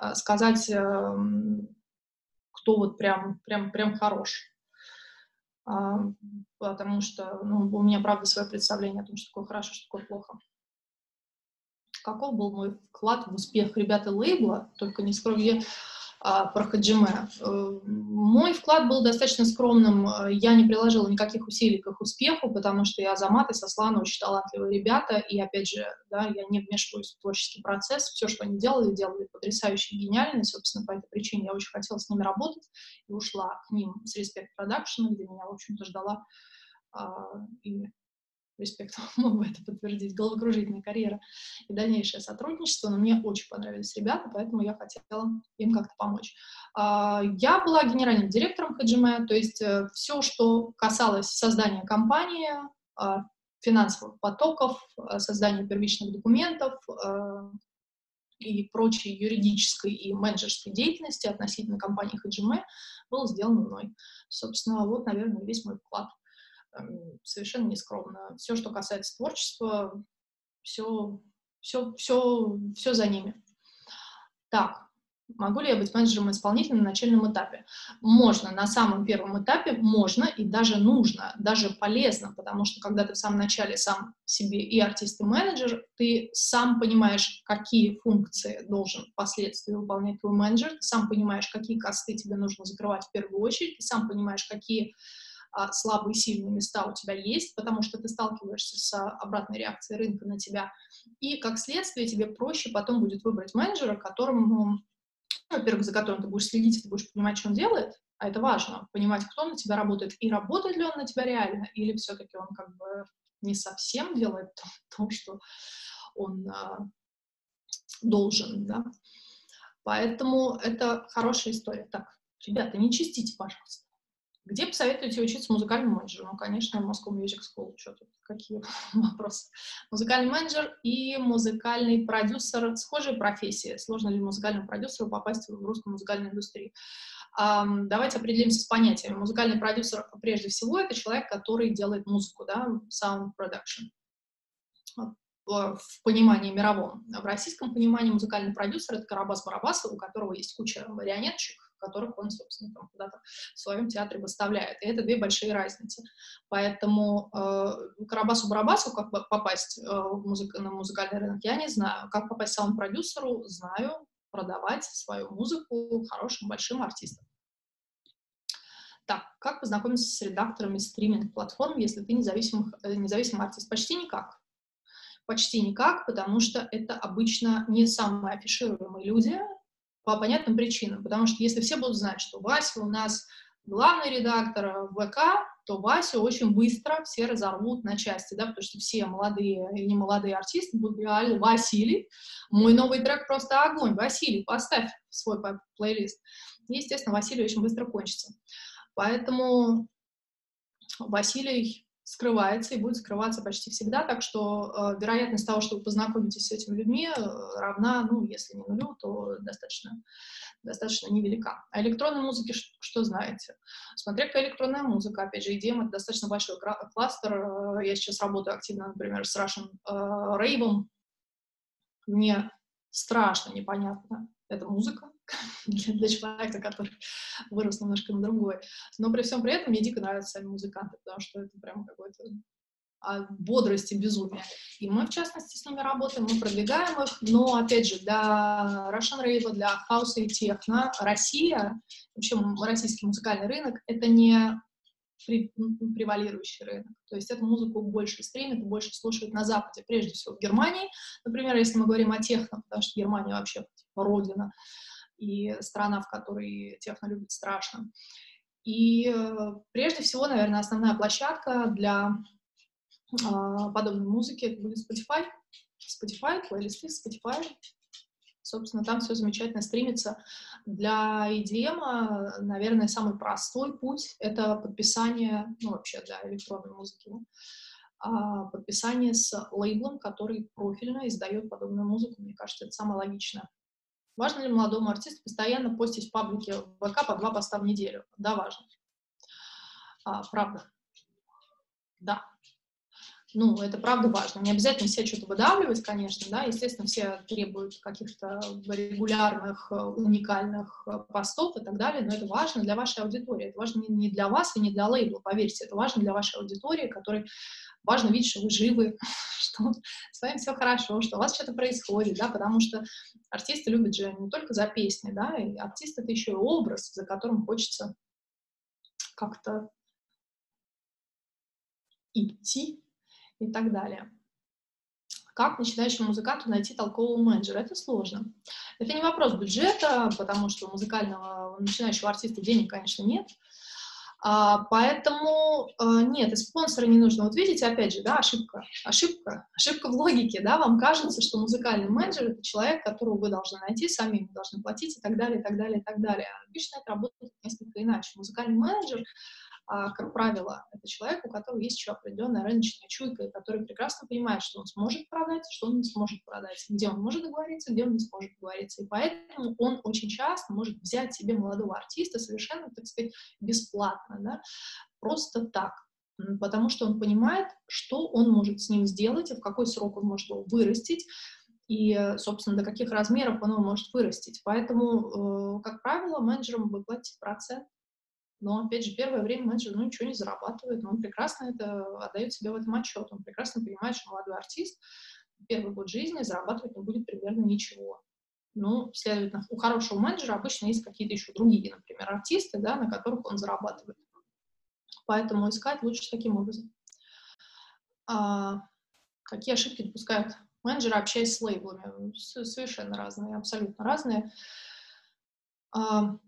S2: э, сказать, эм, кто вот прям, прям, прям хорош. А, потому что ну, у меня, правда, свое представление о том, что такое хорошо, что такое плохо. Каков был мой вклад в успех ребята лейбла, только не скрою, я про Хаджиме. Э, мой вклад был достаточно скромным. Я не приложила никаких усилий к их успеху, потому что я Азамат и Сослан очень талантливые ребята, и, опять же, да, я не вмешиваюсь в творческий процесс. Все, что они делали, делали потрясающе гениально, и, собственно, по этой причине я очень хотела с ними работать и ушла к ним с Respect Production, где меня, в общем-то, ждала а, и респект, могу это подтвердить, головокружительная карьера и дальнейшее сотрудничество, но мне очень понравились ребята, поэтому я хотела им как-то помочь. А, я была генеральным директором Хаджиме, то есть э, все, что касалось создания компании, а, финансовых потоков, создания первичных документов и прочей юридической и менеджерской деятельности относительно компании HGM был сделан мной. Собственно, вот, наверное, весь мой вклад. Совершенно нескромно. Все, что касается творчества, все, все, все, все за ними. Так, Могу ли я быть менеджером исполнителем на начальном этапе? Можно, на самом первом этапе можно и даже нужно, даже полезно, потому что когда ты в самом начале сам себе и артист, и менеджер, ты сам понимаешь, какие функции должен впоследствии выполнять твой менеджер, ты сам понимаешь, какие косты тебе нужно закрывать в первую очередь, ты сам понимаешь, какие слабые и сильные места у тебя есть, потому что ты сталкиваешься с обратной реакцией рынка на тебя, и как следствие тебе проще потом будет выбрать менеджера, которому во-первых, за которым ты будешь следить, ты будешь понимать, что он делает, а это важно, понимать, кто на тебя работает, и работает ли он на тебя реально, или все-таки он как бы не совсем делает то, то что он а, должен, да. Поэтому это хорошая история. Так, ребята, не чистите, пожалуйста. Где посоветуете учиться музыкальному менеджеру? Ну, конечно, Moscow Music School. Что тут? Какие вопросы? Музыкальный менеджер и музыкальный продюсер — схожие профессии. Сложно ли музыкальному продюсеру попасть в русскую музыкальную индустрию? Давайте определимся с понятиями. Музыкальный продюсер, прежде всего, это человек, который делает музыку, да, sound production в понимании мировом. В российском понимании музыкальный продюсер — это Карабас Барабасов, у которого есть куча марионеточек, которых он, собственно, там куда-то в своем театре выставляет. И это две большие разницы. Поэтому э, Карабасу-Барабасу, как попасть э, в музык, на музыкальный рынок, я не знаю. Как попасть саунд-продюсеру, знаю. Продавать свою музыку хорошим большим артистам. Так, как познакомиться с редакторами стриминг-платформ, если ты независимый, э, независимый артист? Почти никак. Почти никак, потому что это обычно не самые афишируемые люди, по понятным причинам. Потому что если все будут знать, что Вася у нас главный редактор ВК, то Васю очень быстро все разорвут на части, да, потому что все молодые и немолодые артисты будут говорить, Василий, мой новый трек просто огонь, Василий, поставь свой плейлист. И, естественно, Василий очень быстро кончится. Поэтому Василий скрывается и будет скрываться почти всегда, так что э, вероятность того, что вы познакомитесь с этими людьми, э, равна, ну, если не нулю, то достаточно, достаточно невелика. А электронной музыке что, что знаете? Смотря какая электронная музыка, опять же, EDM — это достаточно большой кластер. Э, я сейчас работаю активно, например, с Russian э. Мне страшно непонятно эта музыка, для, человека, который вырос немножко на другой. Но при всем при этом мне дико нравятся сами музыканты, потому что это прям какой-то а, бодрость и безумие. И мы, в частности, с ними работаем, мы продвигаем их, но, опять же, для Russian Rave, для хауса и техно Россия, вообще российский музыкальный рынок, это не превалирующий рынок. То есть эту музыку больше стримят и больше слушают на Западе, прежде всего в Германии. Например, если мы говорим о техно, потому что Германия вообще родина, и страна, в которой техно любят страшно. И э, прежде всего, наверное, основная площадка для э, подобной музыки это будет Spotify. Spotify, плейлисты Spotify. Собственно, там все замечательно стримится. Для EDM, наверное, самый простой путь — это подписание, ну, вообще для электронной музыки, да, подписание с лейблом, который профильно издает подобную музыку. Мне кажется, это самое логичное. Важно ли молодому артисту постоянно постить в паблике ВК по два поста в неделю? Да, важно. А, правда. Да. Ну, это правда важно. Не обязательно все что-то выдавливать, конечно, да. Естественно, все требуют каких-то регулярных, уникальных постов и так далее, но это важно для вашей аудитории. Это важно не для вас и не для лейбла, поверьте. Это важно для вашей аудитории, которой важно видеть, что вы живы, что с вами все хорошо, что у вас что-то происходит, да, потому что артисты любят же не только за песни, да, и артист — это еще и образ, за которым хочется как-то идти и так далее. Как начинающему музыканту найти толкового менеджера? Это сложно. Это не вопрос бюджета, потому что у музыкального начинающего артиста денег, конечно, нет. А, поэтому а, нет, и спонсора не нужно. Вот видите, опять же, да, ошибка, ошибка, ошибка в логике, да, вам кажется, что музыкальный менеджер — это человек, которого вы должны найти, сами ему должны платить и так далее, и так далее, и так далее. Обычно это работает несколько иначе. Музыкальный менеджер как правило, это человек, у которого есть еще определенная рыночная чуйка, и который прекрасно понимает, что он сможет продать, что он не сможет продать, где он может договориться, где он не сможет договориться. И поэтому он очень часто может взять себе молодого артиста совершенно, так сказать, бесплатно, да, просто так, потому что он понимает, что он может с ним сделать и в какой срок он может его вырастить, и, собственно, до каких размеров он его может вырастить. Поэтому, э, как правило, менеджерам вы платите процент. Но, опять же, первое время менеджер ну, ничего не зарабатывает, но он прекрасно это отдает себе в этом отчет. Он прекрасно понимает, что молодой артист первый год жизни зарабатывать не будет примерно ничего. Ну, следовательно, у хорошего менеджера обычно есть какие-то еще другие, например, артисты, да, на которых он зарабатывает. Поэтому искать лучше таким образом. А, какие ошибки допускают менеджеры, общаясь с лейблами? Совершенно разные, абсолютно разные. А,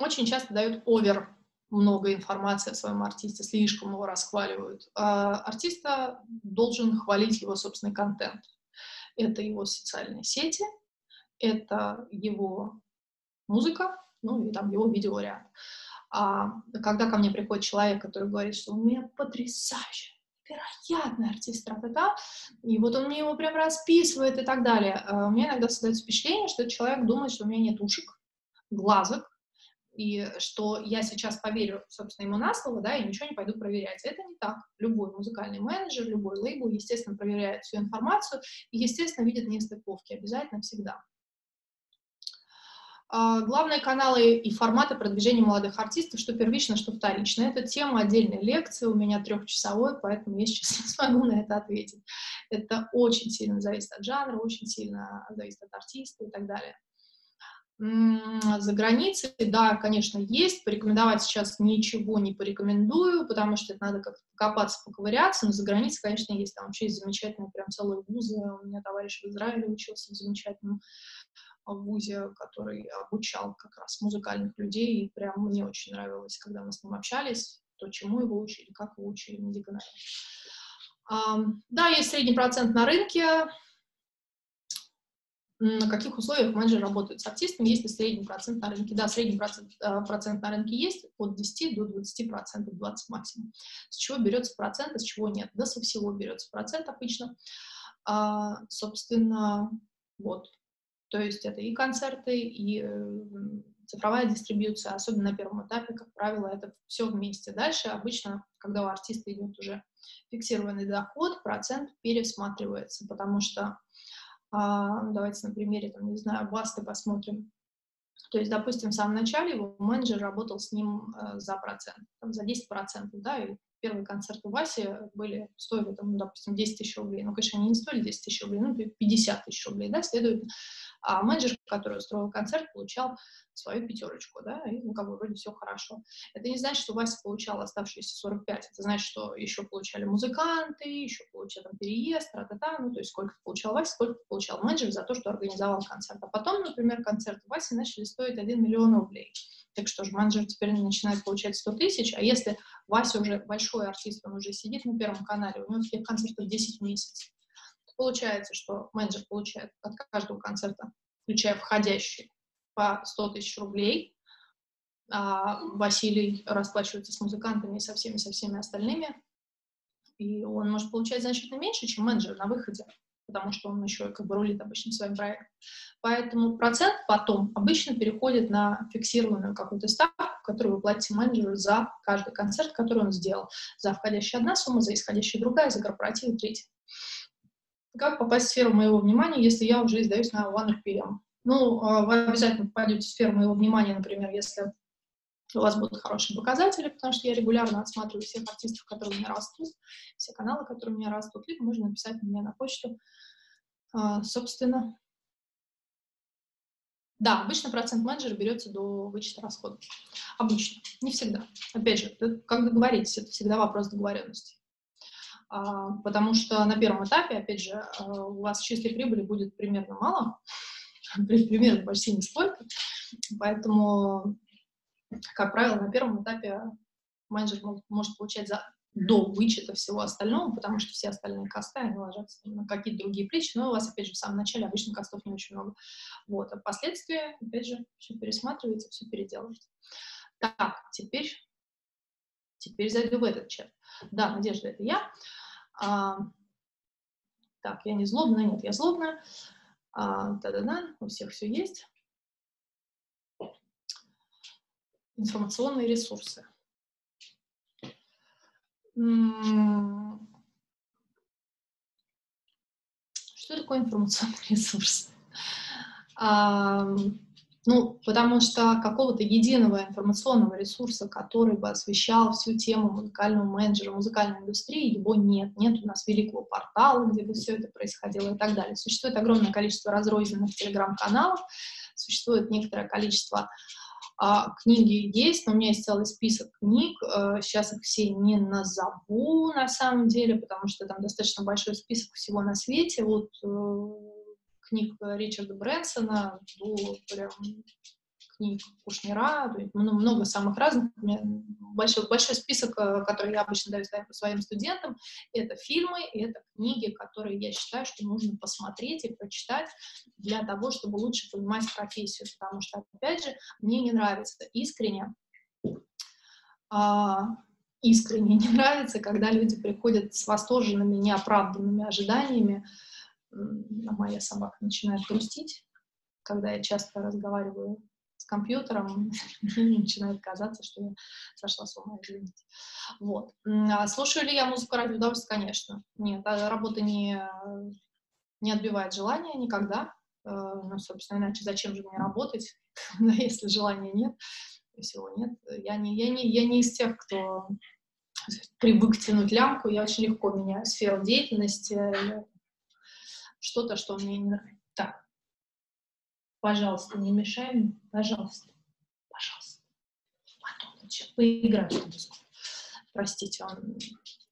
S2: очень часто дают овер много информации о своем артисте, слишком его расхваливают. А артиста должен хвалить его собственный контент. Это его социальные сети, это его музыка, ну и там его видеоряд. А когда ко мне приходит человек, который говорит, что у меня потрясающий, невероятный артист тра и вот он мне его прям расписывает и так далее, а у меня иногда создается впечатление, что человек думает, что у меня нет ушек, глазок, и что я сейчас поверю, собственно, ему на слово, да, и ничего не пойду проверять. Это не так. Любой музыкальный менеджер, любой лейбл, естественно, проверяет всю информацию и, естественно, видит нестыковки обязательно всегда. А, главные каналы и форматы продвижения молодых артистов, что первично, что вторично. Это тема отдельной лекции, у меня трехчасовой, поэтому я сейчас не смогу на это ответить. Это очень сильно зависит от жанра, очень сильно зависит от артиста и так далее. За границей, да, конечно, есть. Порекомендовать сейчас ничего не порекомендую, потому что это надо как-то покопаться, поковыряться, но за границей, конечно, есть. Там вообще есть замечательные прям целые вузы. У меня товарищ в Израиле учился в замечательном вузе, который обучал как раз музыкальных людей, и прям мне очень нравилось, когда мы с ним общались, то, чему его учили, как его учили, мне дико нравилось. Да, есть средний процент на рынке, на каких условиях менеджер работает с артистами, есть ли средний процент на рынке. Да, средний процент, э, процент на рынке есть от 10 до 20 процентов, 20 максимум. С чего берется процент, а с чего нет? Да, со всего берется процент обычно. А, собственно, вот. То есть это и концерты, и э, цифровая дистрибьюция, особенно на первом этапе, как правило, это все вместе. Дальше обычно, когда у артиста идет уже фиксированный доход, процент пересматривается, потому что давайте на примере, там, не знаю, Басты посмотрим. То есть, допустим, в самом начале его менеджер работал с ним э, за процент, там, за 10 процентов, да, и первые концерты Васи были, стоили, там, ну, допустим, 10 тысяч рублей. Ну, конечно, они не стоили 10 тысяч рублей, ну, 50 тысяч рублей, да, следовательно. А менеджер, который устроил концерт, получал свою пятерочку, да, и, ну, как бы, вроде все хорошо. Это не значит, что Вася получал оставшиеся 45, это значит, что еще получали музыканты, еще получал там переезд, тра-та-та, ну, то есть сколько получал Вася, сколько получал менеджер за то, что организовал концерт. А потом, например, концерты Васи начали стоить 1 миллион рублей. Так что же, менеджер теперь начинает получать 100 тысяч, а если Вася уже большой артист, он уже сидит на Первом канале, у него таких концертов 10 месяцев, получается, что менеджер получает от каждого концерта, включая входящий, по 100 тысяч рублей. А Василий расплачивается с музыкантами и со всеми, со всеми остальными. И он может получать значительно меньше, чем менеджер на выходе, потому что он еще как бы рулит обычно своим проектом. Поэтому процент потом обычно переходит на фиксированную какую-то ставку, которую вы платите менеджеру за каждый концерт, который он сделал. За входящая одна сумма, за исходящая другая, за корпоратив третья. Как попасть в сферу моего внимания, если я уже издаюсь на One RPM? Ну, а, вы обязательно попадете в сферу моего внимания, например, если у вас будут хорошие показатели, потому что я регулярно отсматриваю всех артистов, которые у меня растут, все каналы, которые у меня растут, либо можно написать мне на почту. А, собственно, да, обычно процент менеджера берется до вычета расходов. Обычно, не всегда. Опять же, как договоритесь, это всегда вопрос договоренности. А, потому что на первом этапе, опять же, у вас чистой прибыли будет примерно мало, примерно почти нисколько. Поэтому, как правило, на первом этапе менеджер может получать за, до вычета всего остального, потому что все остальные косты, они ложатся на какие-то другие плечи, но у вас, опять же, в самом начале обычно костов не очень много. Вот, а впоследствии, опять же, все пересматривается, все переделывается. Так, теперь, теперь зайду в этот чат. Да, Надежда, это я. А, так, я не злобная, нет, я злобная. А, да-да-да, у всех все есть. Информационные ресурсы. Что такое информационный ресурс? Ну, потому что какого-то единого информационного ресурса, который бы освещал всю тему музыкального менеджера, музыкальной индустрии, его нет. Нет у нас великого портала, где бы все это происходило и так далее. Существует огромное количество разрозненных телеграм-каналов, существует некоторое количество а, книги есть, но у меня есть целый список книг. А, сейчас их все не назову на самом деле, потому что там достаточно большой список всего на свете. Вот э, книг Ричарда Брэнсона до прям книг Кушнера, много, самых разных. У меня большой, большой список, э, который я обычно даю своим студентам. Это фильмы, это книги, которые я считаю, что нужно посмотреть и прочитать для того, чтобы лучше понимать профессию. Потому что, опять же, мне не нравится искренне, а, искренне не нравится, когда люди приходят с восторженными, неоправданными ожиданиями, а моя собака начинает грустить, когда я часто разговариваю с компьютером, мне начинает казаться, что я сошла с ума, извините. Вот. А слушаю ли я музыку ради удовольствия? Конечно. Нет, а работа не, не отбивает желания никогда. Э, ну, собственно, иначе зачем же мне работать, если желания нет, если его нет. Я не, я, не, я не из тех, кто привык тянуть лямку, я очень легко меняю сферу деятельности, что-то, что мне не нравится. Так, пожалуйста, не мешай мне, пожалуйста, пожалуйста. Потом сейчас поиграть Простите, он,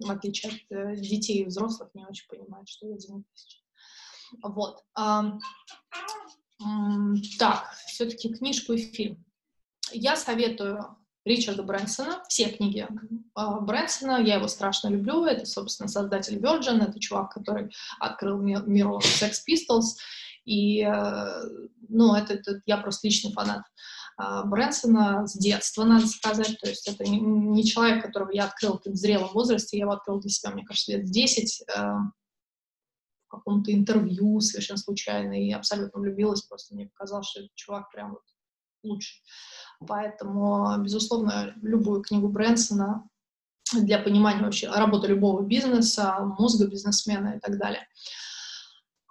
S2: в отличие от э, детей и взрослых, не очень понимает, что я делаю сейчас. Вот. Так, все-таки книжку и фильм. Я советую Ричарда Брэнсона, все книги э, Брэнсона, я его страшно люблю, это, собственно, создатель Virgin, это чувак, который открыл мир, мир Sex Pistols, и, э, ну, это, это я просто личный фанат э, Брэнсона с детства, надо сказать, то есть это не, человек, которого я открыл в зрелом возрасте, я его открыл для себя, мне кажется, лет в 10, э, в каком-то интервью совершенно случайно, и абсолютно влюбилась, просто мне показалось, что этот чувак прям вот лучше. Поэтому, безусловно, любую книгу Брэнсона для понимания вообще работы любого бизнеса, мозга бизнесмена и так далее.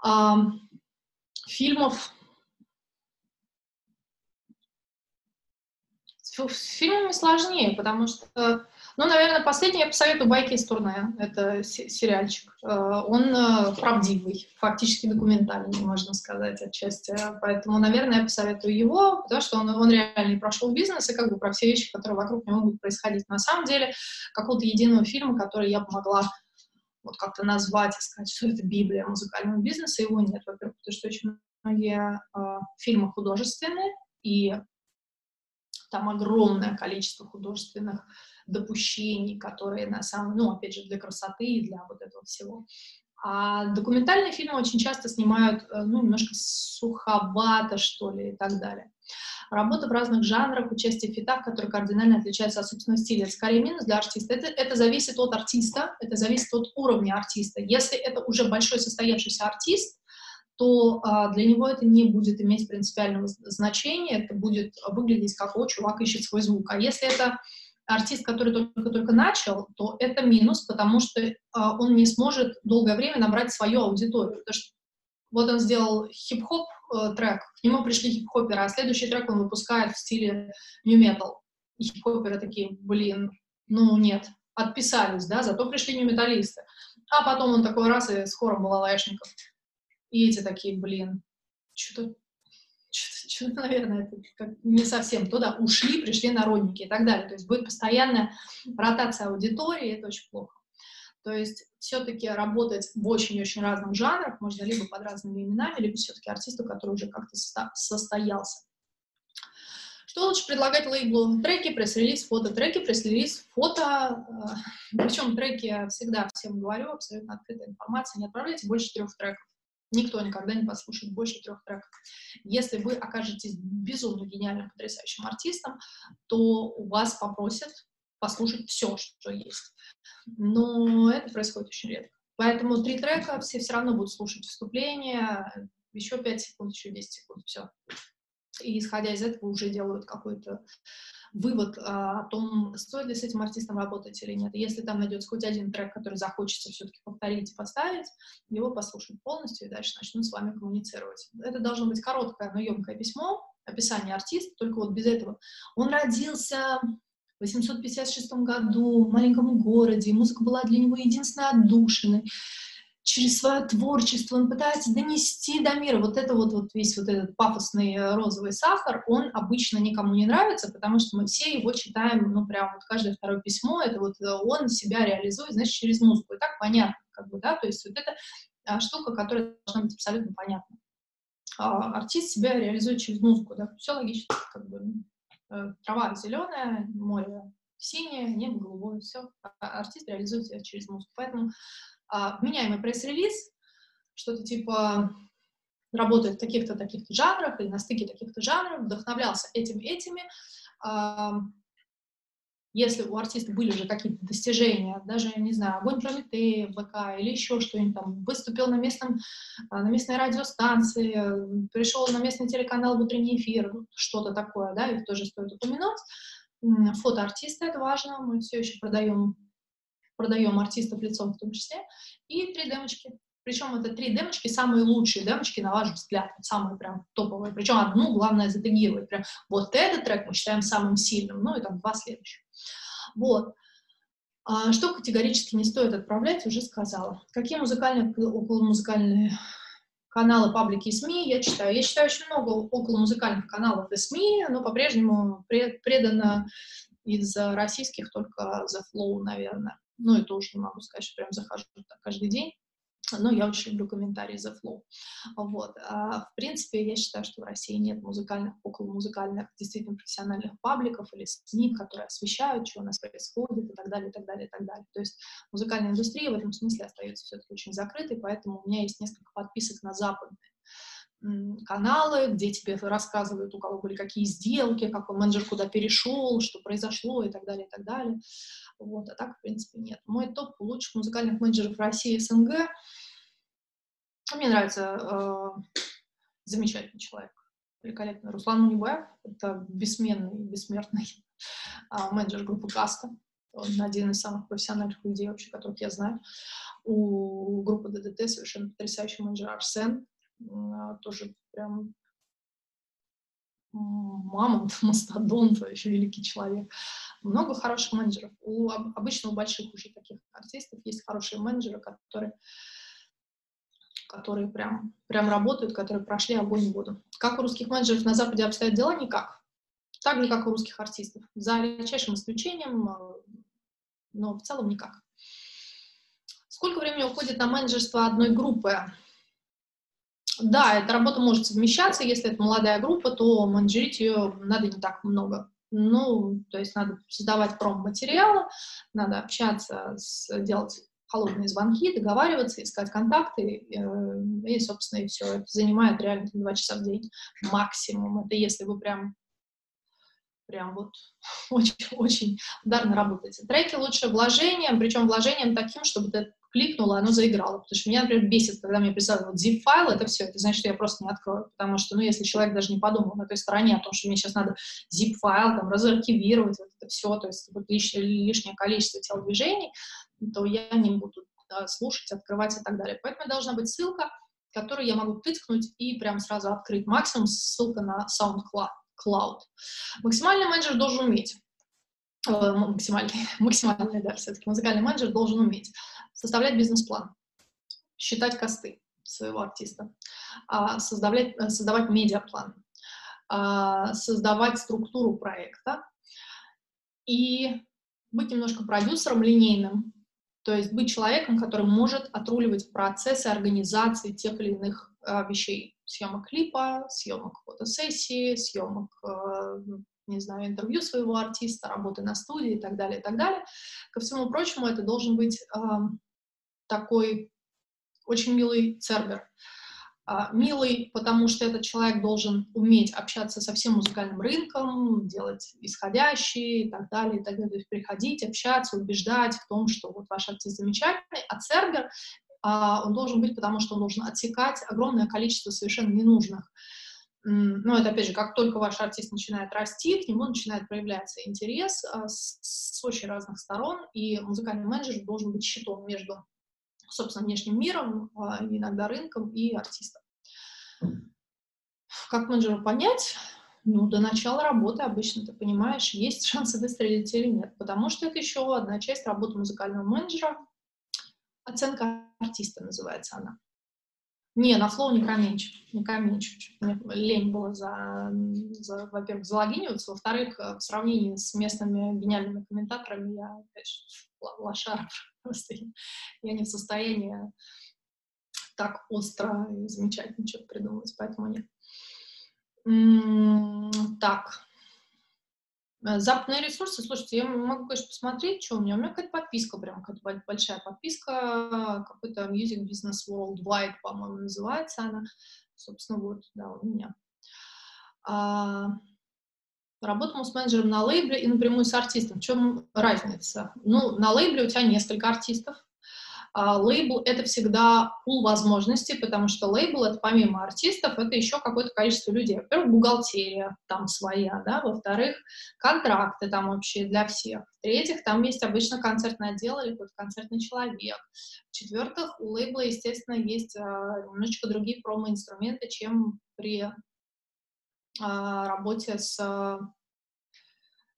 S2: А, фильмов. С фильмами сложнее, потому что ну, наверное, последний я посоветую «Байки из турне». Это сериальчик. Э, он э, правдивый, фактически документальный, можно сказать, отчасти. Поэтому, наверное, я посоветую его, потому что он, он реально прошел бизнес, и как бы про все вещи, которые вокруг него могут происходить. На самом деле, какого-то единого фильма, который я бы могла вот как-то назвать и сказать, что это Библия музыкального бизнеса, его нет, во-первых, потому что очень многие э, фильмы художественные, и там огромное количество художественных допущений, которые на самом, ну, опять же, для красоты и для вот этого всего. А документальные фильмы очень часто снимают, э, ну, немножко суховато, что ли, и так далее. Работа в разных жанрах, участие в фитах, которые кардинально отличаются от собственного стиля. Скорее минус для артиста. Это, это зависит от артиста, это зависит от уровня артиста. Если это уже большой состоявшийся артист, то а, для него это не будет иметь принципиального значения, это будет выглядеть как, о, чувак ищет свой звук. А если это артист, который только-только начал, то это минус, потому что э, он не сможет долгое время набрать свою аудиторию. Потому что вот он сделал хип-хоп э, трек, к нему пришли хип-хоперы, а следующий трек он выпускает в стиле нью-метал. И хип-хоперы такие, блин, ну нет, отписались, да, зато пришли нью-металлисты. А потом он такой раз и с хором балалайшников. И эти такие, блин, что-то что-то, наверное, это как не совсем туда ушли, пришли народники и так далее. То есть будет постоянная ротация аудитории, это очень плохо. То есть все-таки работать в очень-очень разных жанрах можно либо под разными именами, либо все-таки артисту, который уже как-то состоялся. Что лучше предлагать лейблу? Треки, пресс-релиз, фото. Треки, пресс-релиз, фото. Причем треки всегда всем говорю, абсолютно открытая информация. Не отправляйте больше трех треков. Никто никогда не послушает больше трех треков. Если вы окажетесь безумно гениальным, потрясающим артистом, то у вас попросят послушать все, что есть. Но это происходит очень редко. Поэтому три трека все все равно будут слушать вступление, еще пять секунд, еще 10 секунд, все. И исходя из этого уже делают какой-то вывод а, о том, стоит ли с этим артистом работать или нет. Если там найдется хоть один трек, который захочется все-таки повторить и поставить, его послушают полностью и дальше начнут с вами коммуницировать. Это должно быть короткое, но емкое письмо, описание артиста, только вот без этого. Он родился в 856 году в маленьком городе, музыка была для него единственной отдушиной через свое творчество он пытается донести до мира. Вот это вот, вот весь вот этот пафосный э, розовый сахар, он обычно никому не нравится, потому что мы все его читаем, ну, прям вот каждое второе письмо, это вот э, он себя реализует, значит, через музыку. И так понятно, как бы, да, то есть вот это а, штука, которая должна быть абсолютно понятна. А, артист себя реализует через музыку, да, все логично, как бы, э, трава зеленая, море синее, небо голубое, все. А артист реализует себя через музыку. Поэтому а, вменяемый пресс-релиз, что-то типа работает в таких-то, таких-то жанрах или на стыке таких-то жанров, вдохновлялся этим-этими. А, если у артиста были уже какие-то достижения, даже, не знаю, огонь Прометея, ВК или еще что-нибудь там, выступил на, местном, а, на местной радиостанции, пришел на местный телеканал в утренний эфир, что-то такое, да, их тоже стоит упомянуть. Фото артиста — это важно, мы все еще продаем продаем артистов лицом в том числе, и три демочки. Причем это три демочки, самые лучшие демочки, на ваш взгляд, самые прям топовые. Причем одну главное затегировать. Прям вот этот трек мы считаем самым сильным, ну и там два следующих. Вот. А что категорически не стоит отправлять, уже сказала. Какие музыкальные, около музыкальные каналы, паблики и СМИ я читаю. Я читаю очень много около музыкальных каналов и СМИ, но по-прежнему предано из российских только The Flow, наверное. Ну, это уже не могу сказать, что прям захожу так каждый день. Но я очень люблю комментарии The Flow. Вот. А, в принципе, я считаю, что в России нет музыкальных, около музыкальных, действительно профессиональных пабликов или СМИ, которые освещают, что у нас происходит и так далее, и так далее, и так далее. То есть музыкальная индустрия в этом смысле остается все-таки очень закрытой, поэтому у меня есть несколько подписок на западные каналы, где тебе рассказывают, у кого были какие сделки, какой менеджер куда перешел, что произошло и так далее, и так далее. Вот, а так, в принципе, нет. Мой топ лучших музыкальных менеджеров России и СНГ. Мне нравится э, замечательный человек, великолепный. Руслан Мунибаев, это бессменный, бессмертный э, менеджер группы Каста. Он один из самых профессиональных людей вообще, которых я знаю. У группы ДДТ совершенно потрясающий менеджер Арсен, э, тоже прям мамонт, мастодонт, вообще великий человек. Много хороших менеджеров. У, обычно у больших уже таких артистов есть хорошие менеджеры, которые, которые прям, прям работают, которые прошли огонь и воду. Как у русских менеджеров на Западе обстоят дела? Никак. Так же, как у русских артистов. За редчайшим исключением, э, но в целом никак. Сколько времени уходит на менеджерство одной группы? Да, эта работа может совмещаться, если это молодая группа, то менеджерить ее надо не так много. Ну, то есть надо создавать пром-материалы, надо общаться, с, делать холодные звонки, договариваться, искать контакты, э, и, собственно, и все. Это занимает реально два часа в день максимум. Это если вы прям прям вот очень-очень ударно работаете. Треки лучше вложением, причем вложением таким, чтобы ты кликнула, оно заиграло. Потому что меня, например, бесит, когда мне присылают вот zip-файл, это все, это значит, что я просто не открою. Потому что, ну, если человек даже не подумал на той стороне о том, что мне сейчас надо zip-файл, там, разархивировать, вот это все, то есть вот лишнее, лишнее количество телодвижений, то я не буду да, слушать, открывать и так далее. Поэтому должна быть ссылка, которую я могу тыкнуть и прям сразу открыть. Максимум ссылка на SoundCloud. Максимальный менеджер должен уметь максимальный, максимальный, да, все-таки музыкальный менеджер должен уметь составлять бизнес-план, считать косты своего артиста, а, создавать, э, создавать медиаплан, а, создавать структуру проекта и быть немножко продюсером линейным, то есть быть человеком, который может отруливать процессы организации тех или иных а, вещей, съемок клипа, съемок фотосессии, съемок не знаю, интервью своего артиста, работы на студии и так далее, и так далее. Ко всему прочему, это должен быть э, такой очень милый цербер. а, милый, потому что этот человек должен уметь общаться со всем музыкальным рынком, делать исходящие и так далее, и так далее. То есть приходить, общаться, убеждать в том, что вот ваш артист замечательный. А цергер, а, он должен быть, потому что он должен отсекать огромное количество совершенно ненужных ну, это, опять же, как только ваш артист начинает расти, к нему начинает проявляться интерес а, с, с очень разных сторон, и музыкальный менеджер должен быть щитом между, собственно, внешним миром, а, иногда рынком и артистом. Как менеджеру понять? Ну, до начала работы обычно ты понимаешь, есть шансы выстрелить или нет, потому что это еще одна часть работы музыкального менеджера. Оценка артиста называется она. Не, на флоу не каменчик, не каменчик. Лень было за, за во-первых, залогиниваться, во-вторых, э, в сравнении с местными гениальными комментаторами я, конечно, лошара просто. Я не в состоянии так остро и замечательно что-то придумывать, поэтому нет. Так, западные ресурсы, слушайте, я могу, конечно, посмотреть, что у меня. У меня какая-то подписка, прям какая-то большая подписка, какой-то Music Business Worldwide, по-моему, называется она. Собственно, вот, да, у меня. А, работал с менеджером на лейбле и напрямую с артистом. В чем разница? Ну, на лейбле у тебя несколько артистов, лейбл — это всегда пул возможностей, потому что лейбл — это помимо артистов, это еще какое-то количество людей. Во-первых, бухгалтерия там своя, да, во-вторых, контракты там вообще для всех. В-третьих, там есть обычно концертное отдел или какой-то концертный человек. В-четвертых, у лейбла, естественно, есть а, немножечко другие промо-инструменты, чем при а, работе с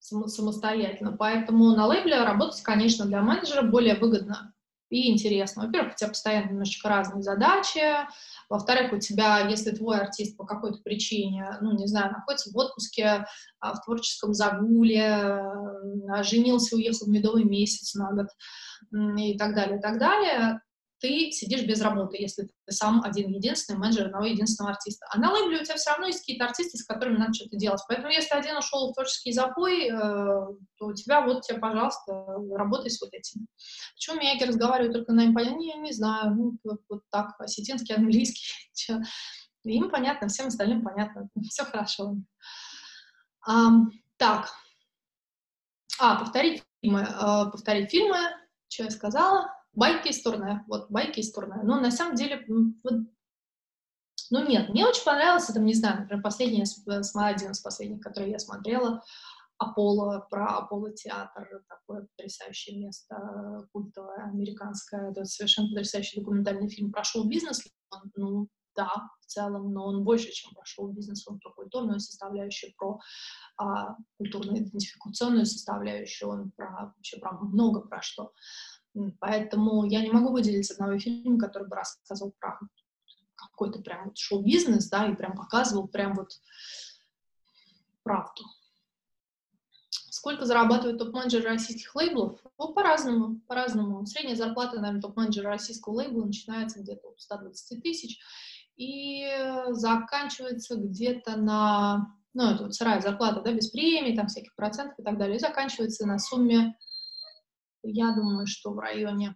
S2: самостоятельно. Поэтому на лейбле работать, конечно, для менеджера более выгодно и интересно. Во-первых, у тебя постоянно немножечко разные задачи, во-вторых, у тебя, если твой артист по какой-то причине, ну, не знаю, находится в отпуске, а, в творческом загуле, а, женился, уехал в медовый месяц на год и так далее, и так далее, ты сидишь без работы, если ты сам один единственный менеджер одного единственного артиста. А на лейбле у тебя все равно есть какие-то артисты, с которыми надо что-то делать. Поэтому если один ушел в творческий запой, э, то у тебя вот тебе, пожалуйста, работай с вот этим. Почему Мияги разговаривают только на им понятно? Не, знаю, ну, вот, вот так, осетинский, английский. Им понятно, всем остальным понятно. Все хорошо. А, так. А, повторить фильмы. А, повторить фильмы. Что я сказала? Байки из турне, вот байки из турне. Но на самом деле, вот, ну нет, мне очень понравился, там, не знаю, например, последний, один из последних, который я смотрела, Аполло, про Аполло театр, такое потрясающее место, культовое, американское, это совершенно потрясающий документальный фильм про шоу-бизнес, ну, да, в целом, но он больше, чем про шоу-бизнес, он про культурную составляющую, про а, культурно-идентификационную составляющую, он про, вообще про много про что. Поэтому я не могу выделить одного фильма, который бы рассказывал про какой-то прям вот шоу-бизнес, да, и прям показывал прям вот правду. Сколько зарабатывают топ-менеджеры российских лейблов? Ну, по-разному, по-разному. Средняя зарплата, наверное, топ-менеджера российского лейбла начинается где-то от 120 тысяч и заканчивается где-то на, ну, это вот сырая зарплата, да, без премий, там всяких процентов и так далее, и заканчивается на сумме я думаю, что в районе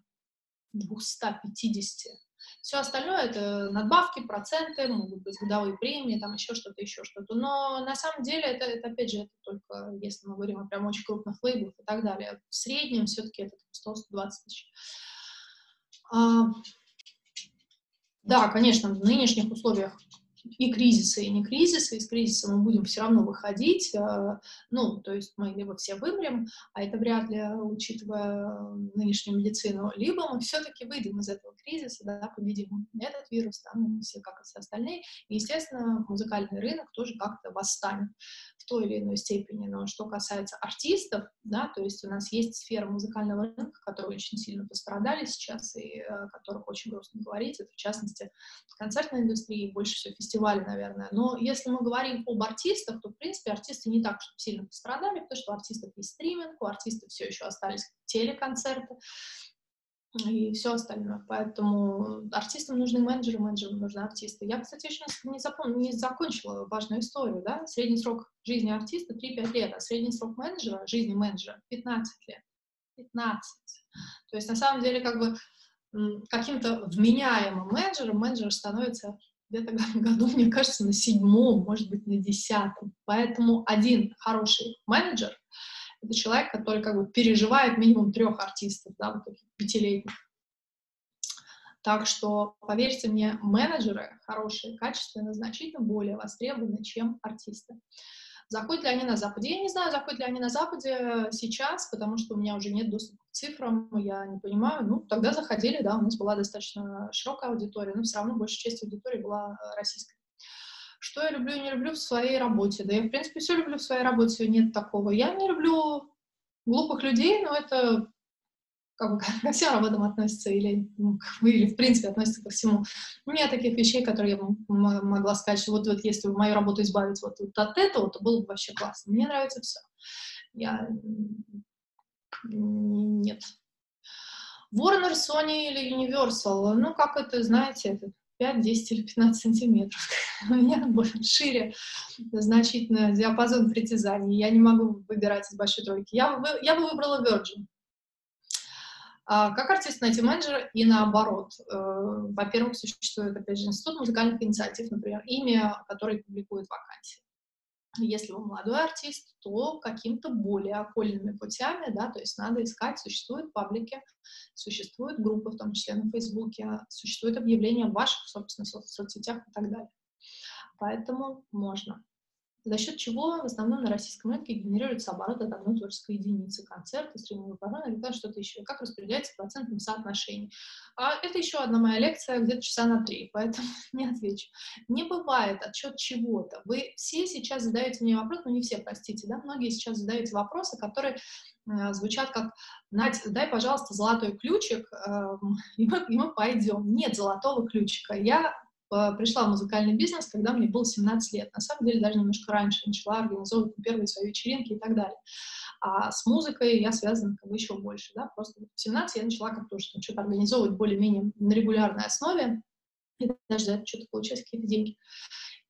S2: 250. Все остальное это надбавки, проценты, могут быть годовые премии, там еще что-то, еще что-то. Но на самом деле это, это опять же, это только если мы говорим о прям очень крупных лейблах и так далее. В среднем все-таки это 100-120 тысяч. А, да, конечно, в нынешних условиях и кризисы, и не кризисы. Из кризиса мы будем все равно выходить. Э, ну, то есть мы либо все вымрем, а это вряд ли, учитывая нынешнюю медицину, либо мы все-таки выйдем из этого кризиса, да, победим этот вирус, да, мы все как и все остальные. И, естественно, музыкальный рынок тоже как-то восстанет в той или иной степени. Но что касается артистов, да, то есть у нас есть сфера музыкального рынка, которые очень сильно пострадали сейчас и э, о которых очень грустно говорить. Это, в частности, концертная индустрия, больше всего фестивали, наверное. Но если мы говорим об артистах, то, в принципе, артисты не так сильно пострадали, потому что у артистов есть стриминг, у артистов все еще остались телеконцерты и все остальное. Поэтому артистам нужны менеджеры, менеджерам нужны артисты. Я, кстати, еще не, запомнила, не закончила важную историю. Да? Средний срок жизни артиста 3-5 лет, а средний срок менеджера, жизни менеджера 15 лет. 15. То есть, на самом деле, как бы каким-то вменяемым менеджером менеджер становится где-то году, мне кажется, на седьмом, может быть, на десятом. Поэтому один хороший менеджер — это человек, который как бы переживает минимум трех артистов, да, вот таких пятилетних. Так что, поверьте мне, менеджеры хорошие, качественные, значительно более востребованы, чем артисты. Заходят ли они на Западе? Я не знаю, заходят ли они на Западе сейчас, потому что у меня уже нет доступа к цифрам, я не понимаю. Ну, тогда заходили, да, у нас была достаточно широкая аудитория, но все равно большая часть аудитории была э, российской. Что я люблю и не люблю в своей работе? Да я, в принципе, все люблю в своей работе, нет такого. Я не люблю глупых людей, но это как бы ко всем работам относится или, ну, или в принципе относится ко всему. Нет таких вещей, которые я могла сказать, что вот, вот если бы мою работу избавить вот, вот от этого, то было бы вообще классно. Мне нравится все. Я... Нет. Warner, Sony или Universal, ну, как это, знаете, это 5, 10 или 15 сантиметров. У меня шире значительно диапазон притязаний. Я не могу выбирать из большой тройки. Я, я бы выбрала Virgin. А как артист найти менеджера и наоборот? Э, во-первых, существует, опять же, институт музыкальных инициатив, например, имя, который публикует вакансии. Если вы молодой артист, то каким-то более окольными путями, да, то есть надо искать, существуют паблики, существуют группы, в том числе на Фейсбуке, существуют объявления в ваших, собственно, со- соцсетях и так далее. Поэтому можно за счет чего в основном на российском рынке генерируется оборот от одной творческой единицы, концерты, стриминговый программы или что-то еще, как распределяется в процентном соотношении. А это еще одна моя лекция, где-то часа на три, поэтому не отвечу. Не бывает отчет чего-то. Вы все сейчас задаете мне вопрос, ну не все, простите, да, многие сейчас задаете вопросы, которые э, звучат как Надь, дай, пожалуйста, золотой ключик, э, и, мы, и мы пойдем. Нет золотого ключика. Я пришла в музыкальный бизнес, когда мне было 17 лет. На самом деле, даже немножко раньше начала организовывать первые свои вечеринки и так далее. А с музыкой я связана как бы еще больше, да, просто в 17 я начала как-то что-то организовывать более-менее на регулярной основе, и даже за это что-то получать какие-то деньги.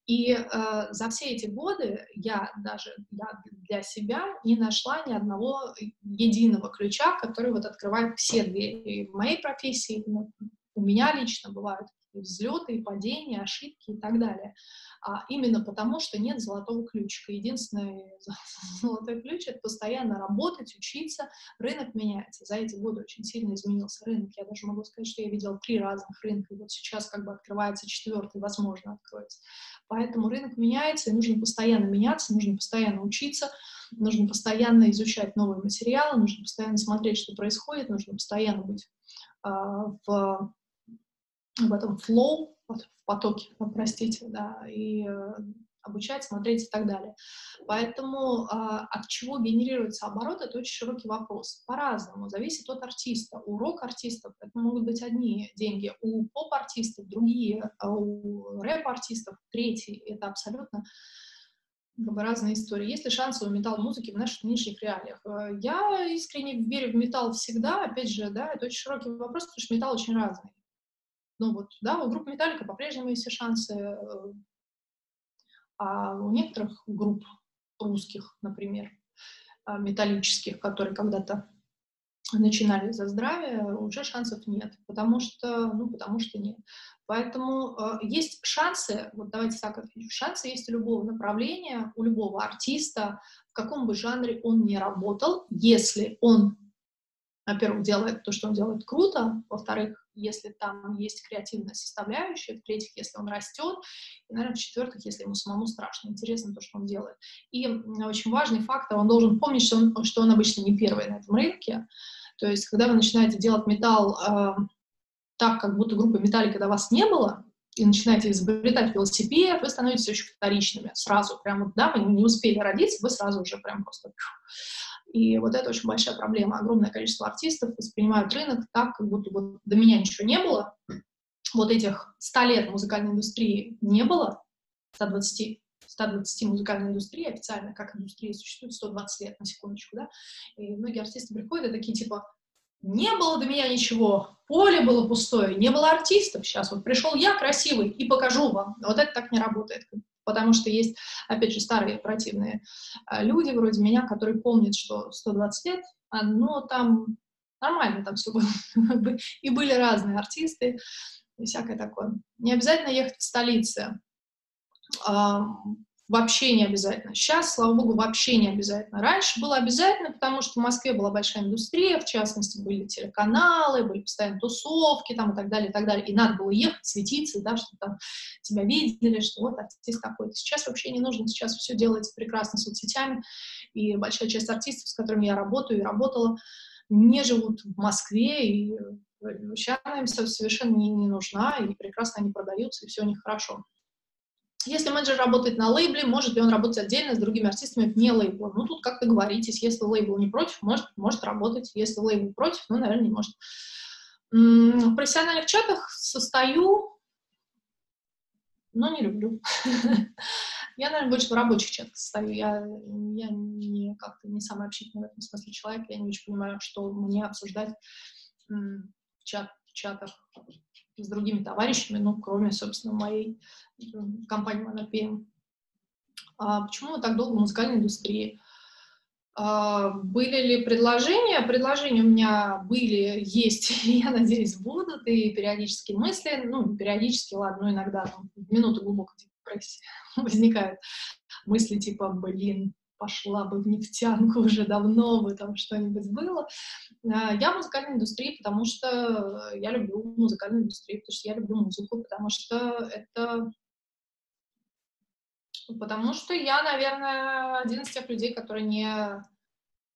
S2: И э, за все эти годы я даже я для себя не нашла ни одного единого ключа, который вот открывает все двери. И в моей профессии, ну, у меня лично бывают взлеты, и падения, ошибки и так далее. А именно потому, что нет золотого ключика. Единственный золотой ключ — это постоянно работать, учиться. Рынок меняется. За эти годы очень сильно изменился рынок. Я даже могу сказать, что я видела три разных рынка, и вот сейчас как бы открывается четвертый, возможно, откроется. Поэтому рынок меняется, и нужно постоянно меняться, нужно постоянно учиться, нужно постоянно изучать новые материалы, нужно постоянно смотреть, что происходит, нужно постоянно быть э, в в этом flow, в потоке, простите, да, и э, обучать, смотреть и так далее. Поэтому э, от чего генерируется оборот, это очень широкий вопрос. По-разному, зависит от артиста. У рок-артистов это могут быть одни деньги, у поп-артистов другие, а у рэп-артистов третьи. Это абсолютно как бы разные истории. Есть ли шансы у металл-музыки в наших нынешних реалиях? Э, я искренне верю в металл всегда. Опять же, да, это очень широкий вопрос, потому что металл очень разный. Ну вот, да, у группы Металлика по-прежнему есть все шансы, э, а у некоторых групп русских, например, а, металлических, которые когда-то начинали за здравие, уже шансов нет, потому что, ну, потому что нет. Поэтому э, есть шансы, вот давайте так отвечу, шансы есть у любого направления, у любого артиста, в каком бы жанре он ни работал, если он, во-первых, делает то, что он делает круто, во-вторых, если там есть креативная составляющая, в-третьих, если он растет, и, наверное, в-четвертых, если ему самому страшно интересно то, что он делает. И очень важный фактор, он должен помнить, что он, что он обычно не первый на этом рынке, то есть, когда вы начинаете делать металл э, так, как будто группы металлика до вас не было, и начинаете изобретать велосипед, вы становитесь очень вторичными сразу. Прям вот, да, вы не успели родиться, вы сразу уже прям просто и вот это очень большая проблема. Огромное количество артистов воспринимают рынок так, как будто вот до меня ничего не было. Вот этих 100 лет музыкальной индустрии не было, 120, 120 музыкальной индустрии официально, как индустрия существует 120 лет, на секундочку, да, и многие артисты приходят и такие, типа, не было до меня ничего, поле было пустое, не было артистов, сейчас вот пришел я красивый и покажу вам. Вот это так не работает. Потому что есть, опять же, старые противные а, люди вроде меня, которые помнят, что 120 лет, а, но там нормально там все было. И были разные артисты, и всякое такое. Не обязательно ехать в столице. Вообще не обязательно. Сейчас, слава богу, вообще не обязательно. Раньше было обязательно, потому что в Москве была большая индустрия, в частности, были телеканалы, были постоянно тусовки там и так далее, и так далее. И надо было ехать, светиться, да, чтобы там тебя видели, что вот артист такой. Сейчас вообще не нужно, сейчас все делается прекрасно соцсетями. И большая часть артистов, с которыми я работаю и работала, не живут в Москве, и сейчас им совершенно не, не нужна, и прекрасно они продаются, и все у них хорошо. Если менеджер работает на лейбле, может ли он работать отдельно с другими артистами вне лейбла? Ну, тут как договоритесь. Если лейбл не против, может, может работать. Если лейбл против, ну, наверное, не может. В профессиональных чатах состою, но не люблю. Я, наверное, больше в рабочих чатах состою. Я, я не как-то не самый общительный в этом смысле человек. Я не очень понимаю, что мне обсуждать в, чат, в чатах с другими товарищами, ну, кроме, собственно, моей компании Monopm. А почему мы так долго в музыкальной индустрии? А, были ли предложения? Предложения у меня были, есть, я надеюсь, будут, и периодически мысли, ну, периодически, ладно, ну, иногда там, в минуты глубокой депрессии возникают мысли типа, блин, пошла бы в нефтянку уже давно бы там что-нибудь было. А, я в музыкальной индустрии, потому что я люблю музыкальную индустрию, потому что я люблю музыку, потому что это... Потому что я, наверное, один из тех людей, которые не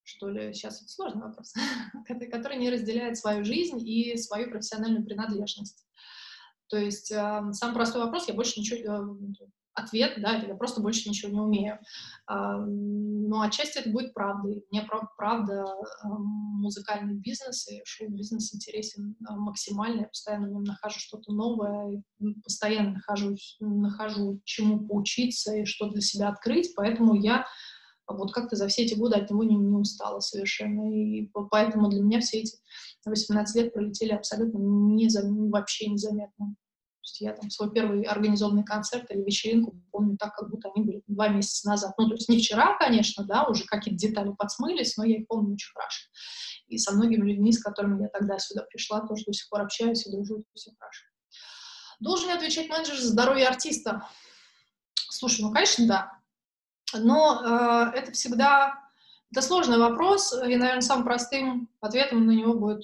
S2: что ли, сейчас это сложный вопрос, который не разделяет свою жизнь и свою профессиональную принадлежность. То есть э, сам простой вопрос, я больше ничего, э, ответ, да, я просто больше ничего не умею. А, но отчасти это будет правдой. Мне правда а, музыкальный бизнес и шоу-бизнес интересен а, максимально. Я постоянно в нем нахожу что-то новое, постоянно нахожу, нахожу чему поучиться и что для себя открыть, поэтому я вот как-то за все эти годы от него не, не устала совершенно. И поэтому для меня все эти 18 лет пролетели абсолютно незам, вообще незаметно есть я там свой первый организованный концерт или вечеринку помню так, как будто они были два месяца назад. Ну, то есть не вчера, конечно, да, уже какие-то детали подсмылись, но я их помню очень хорошо. И со многими людьми, с которыми я тогда сюда пришла, тоже до сих пор общаюсь и дружу, все хорошо. Должен ли отвечать менеджер за здоровье артиста? Слушай, ну, конечно, да. Но э, это всегда... Это сложный вопрос, и, наверное, самым простым ответом на него будет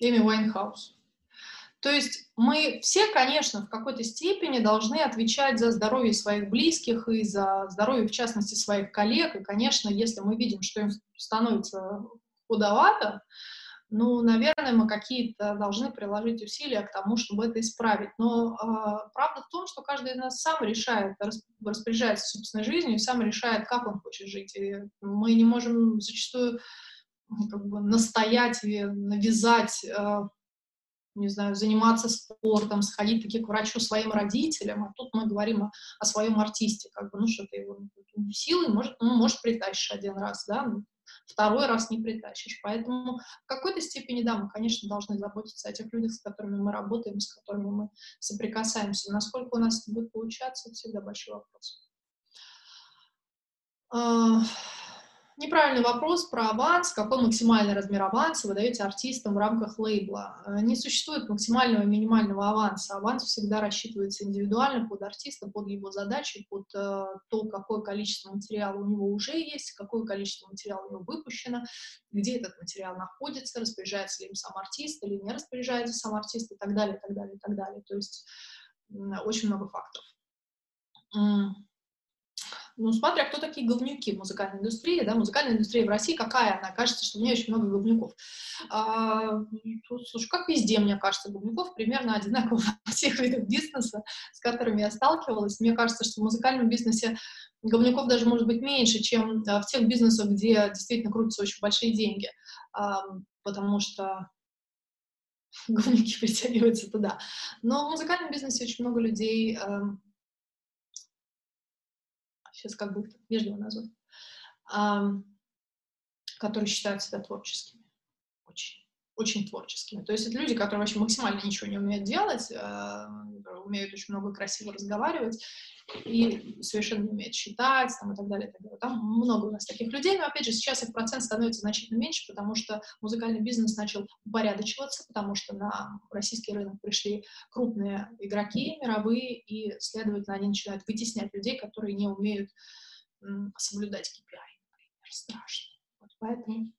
S2: Эми Уайнхаус. То есть мы все, конечно, в какой-то степени должны отвечать за здоровье своих близких и за здоровье, в частности, своих коллег. И, конечно, если мы видим, что им становится худовато, ну, наверное, мы какие-то должны приложить усилия к тому, чтобы это исправить. Но э, правда в том, что каждый из нас сам решает, распоряжается собственной жизнью сам решает, как он хочет жить. И мы не можем зачастую как бы настоять и навязать, э, не знаю, заниматься спортом, сходить таки к врачу своим родителям, а тут мы говорим о, о своем артисте, как бы, ну, что ты его ну, силой, может, ну, может, притащишь один раз, да, ну, второй раз не притащишь. Поэтому в какой-то степени, да, мы, конечно, должны заботиться о тех людях, с которыми мы работаем, с которыми мы соприкасаемся. Насколько у нас это будет получаться, это всегда большой вопрос. Неправильный вопрос про аванс. Какой максимальный размер аванса вы даете артистам в рамках лейбла? Э, не существует максимального и минимального аванса. Аванс всегда рассчитывается индивидуально под артиста, под его задачи, под э, то, какое количество материала у него уже есть, какое количество материала у него выпущено, где этот материал находится, распоряжается ли им сам артист или не распоряжается сам артист и так далее, и так далее, и так далее. То есть очень много факторов ну, смотря кто такие говнюки в музыкальной индустрии, да, музыкальная индустрия в России какая она, кажется, что у нее очень много говнюков. А, слушай, как везде, мне кажется, говнюков примерно одинаково во всех видах бизнеса, с которыми я сталкивалась. Мне кажется, что в музыкальном бизнесе говнюков даже может быть меньше, чем а, в тех бизнесах, где действительно крутятся очень большие деньги, а, потому что говнюки притягиваются туда. Но в музыкальном бизнесе очень много людей эм, сейчас как бы вежливо назвать, которые считают себя творческими. Очень, творческими. То есть это люди, которые вообще максимально ничего не умеют делать, э, умеют очень много красиво разговаривать и совершенно не умеют считать там, и так далее, и так далее. Там много у нас таких людей, но опять же сейчас их процент становится значительно меньше, потому что музыкальный бизнес начал упорядочиваться, потому что на российский рынок пришли крупные игроки мировые, и, следовательно, они начинают вытеснять людей, которые не умеют соблюдать KPI, например, страшно. Вот поэтому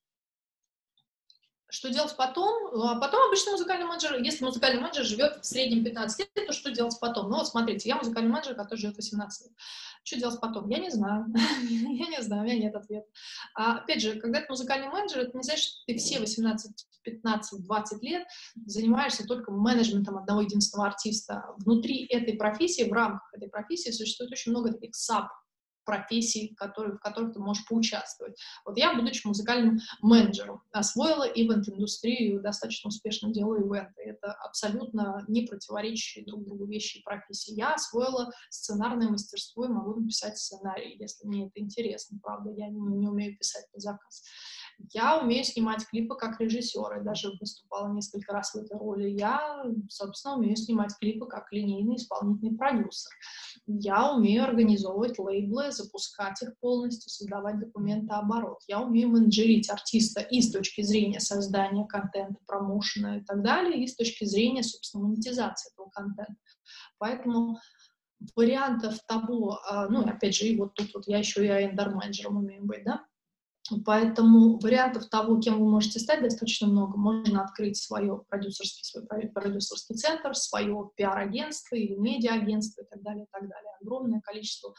S2: что делать потом? Ну, а потом обычно музыкальный менеджер, если музыкальный менеджер живет в среднем 15 лет, то что делать потом? Ну вот смотрите, я музыкальный менеджер, который живет 18 лет. Что делать потом? Я не знаю. я не знаю, у меня нет ответа. А, опять же, когда ты музыкальный менеджер, это не значит, что ты все 18, 15, 20 лет занимаешься только менеджментом одного единственного артиста. Внутри этой профессии, в рамках этой профессии существует очень много таких саб профессий, которые, в которых ты можешь поучаствовать. Вот я, будучи музыкальным менеджером, освоила ивент-индустрию, достаточно успешно делаю ивенты. Это абсолютно не противоречащие друг другу вещи и профессии. Я освоила сценарное мастерство и могу написать сценарий, если мне это интересно. Правда, я не, не умею писать по заказ. Я умею снимать клипы как режиссер, и даже выступала несколько раз в этой роли. Я, собственно, умею снимать клипы как линейный исполнительный продюсер. Я умею организовывать лейблы, запускать их полностью, создавать документооборот. Я умею менеджерить артиста и с точки зрения создания контента, промоушена и так далее, и с точки зрения, собственно, монетизации этого контента. Поэтому вариантов того, а, ну, опять же, и вот тут вот я еще и айндер-менеджером умею быть, да, Поэтому вариантов того, кем вы можете стать, достаточно много. Можно открыть свое продюсерский, свой продюсерский центр, свое пиар-агентство или медиа-агентство и так далее, и так далее. Огромное количество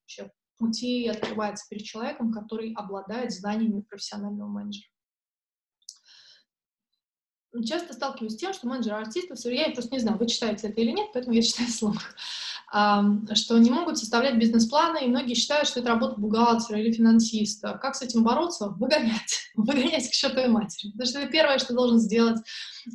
S2: вообще путей открывается перед человеком, который обладает знаниями профессионального менеджера. Часто сталкиваюсь с тем, что менеджеры артистов, я просто не знаю, вы читаете это или нет, поэтому я читаю вслух что не могут составлять бизнес-планы, и многие считают, что это работа бухгалтера или финансиста. Как с этим бороться? Выгонять. Выгонять к чертовой матери. Потому что это первое, что должен сделать,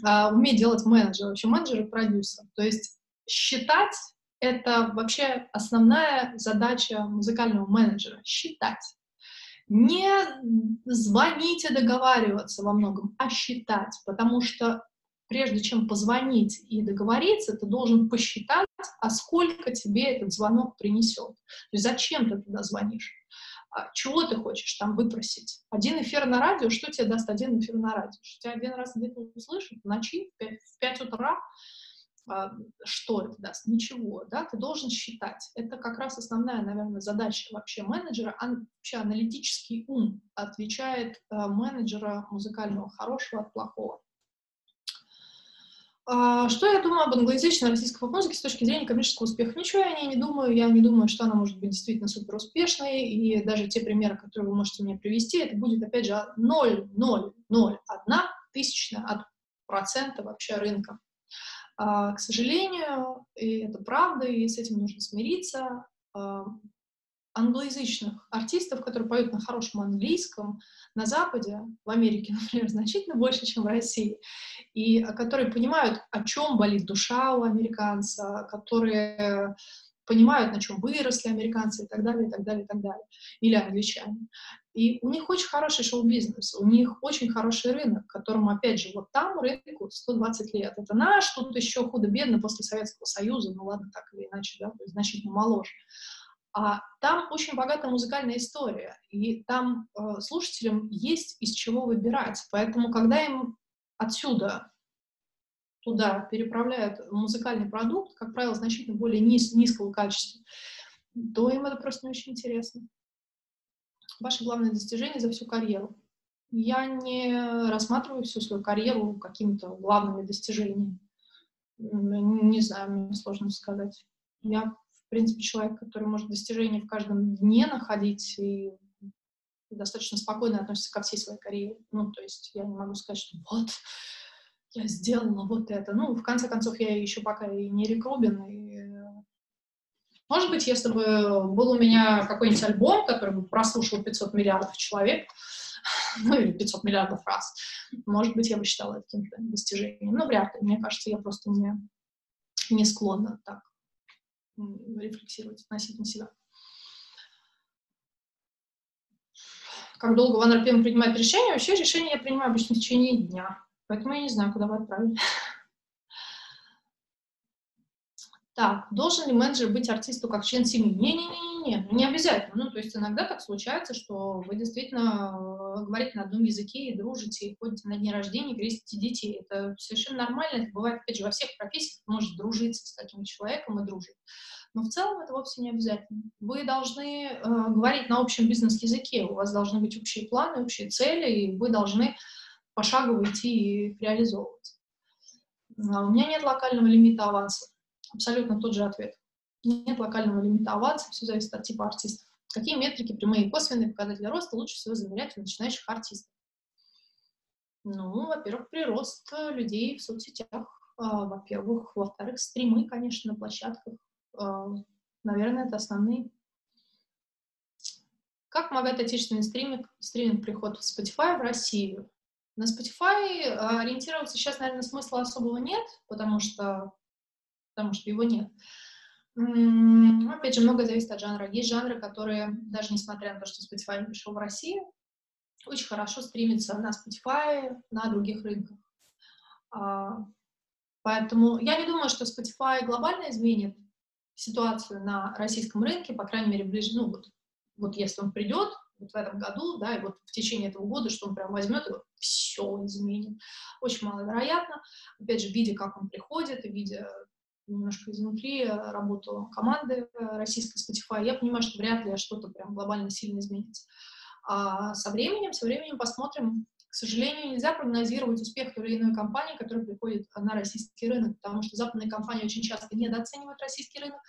S2: а, уметь делать менеджер, вообще менеджер и продюсер. То есть считать — это вообще основная задача музыкального менеджера — считать. Не звонить и договариваться во многом, а считать, потому что прежде чем позвонить и договориться, ты должен посчитать, а сколько тебе этот звонок принесет. То есть зачем ты туда звонишь? А чего ты хочешь там выпросить? Один эфир на радио, что тебе даст один эфир на радио? Что тебя один раз где-то услышат в ночи, в 5, в 5 утра, а, что это даст? Ничего, да, ты должен считать. Это как раз основная, наверное, задача вообще менеджера. Ан, вообще аналитический ум отличает а, менеджера музыкального хорошего от плохого. А, что я думаю об англоязычной российской поп-музыке с точки зрения коммерческого успеха? Ничего я о ней не думаю. Я не думаю, что она может быть действительно супер успешной. И даже те примеры, которые вы можете мне привести, это будет, опять же, 0,001 тысячная от процента вообще рынка. А, к сожалению, и это правда, и с этим нужно смириться. Англоязычных артистов, которые поют на хорошем английском, на Западе, в Америке, например, значительно больше, чем в России, и а, которые понимают, о чем болит душа у американца, которые понимают, на чем выросли американцы и так далее, и так далее, и так далее, или англичане. И у них очень хороший шоу-бизнес, у них очень хороший рынок, которому, опять же, вот там рынку 120 лет. Это наш, тут еще худо-бедно после Советского Союза, ну ладно, так или иначе, да, значительно моложе. А там очень богатая музыкальная история, и там э, слушателям есть из чего выбирать. Поэтому, когда им отсюда туда переправляют музыкальный продукт, как правило, значительно более низ, низкого качества, то им это просто не очень интересно. Ваше главное достижение за всю карьеру. Я не рассматриваю всю свою карьеру какими-то главными достижениями. Не знаю, мне сложно сказать. Я в принципе, человек, который может достижения в каждом дне находить и достаточно спокойно относится ко всей своей карьере. Ну, то есть я не могу сказать, что вот, я сделала вот это. Ну, в конце концов, я еще пока и не Рик Рубин, и... Может быть, если бы был у меня какой-нибудь альбом, который бы прослушал 500 миллиардов человек, ну или 500 миллиардов раз, может быть, я бы считала это каким-то достижением. Но вряд ли. Мне кажется, я просто не, не склонна так рефлексировать относительно себя. Как долго Ван Рапен принимает решение? Вообще решение я принимаю обычно в течение дня. Поэтому я не знаю, куда вы отправили. Так, должен ли менеджер быть артисту как член семьи? Не-не-не, не обязательно. Ну, то есть иногда так случается, что вы действительно э, говорите на одном языке и дружите, и ходите на дни рождения, крестите детей. Это совершенно нормально, это бывает, опять же, во всех профессиях, может дружиться с таким человеком и дружить. Но в целом это вовсе не обязательно. Вы должны э, говорить на общем бизнес-языке, у вас должны быть общие планы, общие цели, и вы должны пошагово идти и их реализовывать. А у меня нет локального лимита аванса. Абсолютно тот же ответ. Нет локального лимита аванса, все зависит от типа артистов. Какие метрики, прямые и косвенные показатели роста лучше всего замерять у начинающих артистов? Ну, во-первых, прирост людей в соцсетях, а, во-первых, во-вторых, стримы, конечно, на площадках. А, наверное, это основные. Как помогает отечественный стриминг, стриминг приход в Spotify в Россию? На Spotify ориентироваться сейчас, наверное, смысла особого нет, потому что потому что его нет. Опять же, много зависит от жанра. Есть жанры, которые, даже несмотря на то, что Spotify пришел в Россию, очень хорошо стримится на Spotify, на других рынках. А, поэтому я не думаю, что Spotify глобально изменит ситуацию на российском рынке, по крайней мере, ближе, ну вот, вот если он придет вот в этом году, да, и вот в течение этого года, что он прям возьмет и вот все изменит. Очень маловероятно. Опять же, видя, как он приходит, и видя немножко изнутри э, работу команды э, российской Spotify, я понимаю, что вряд ли что-то прям глобально сильно изменится. А со временем, со временем посмотрим. К сожалению, нельзя прогнозировать успех той или иной компании, которая приходит на российский рынок, потому что западные компании очень часто недооценивают российский рынок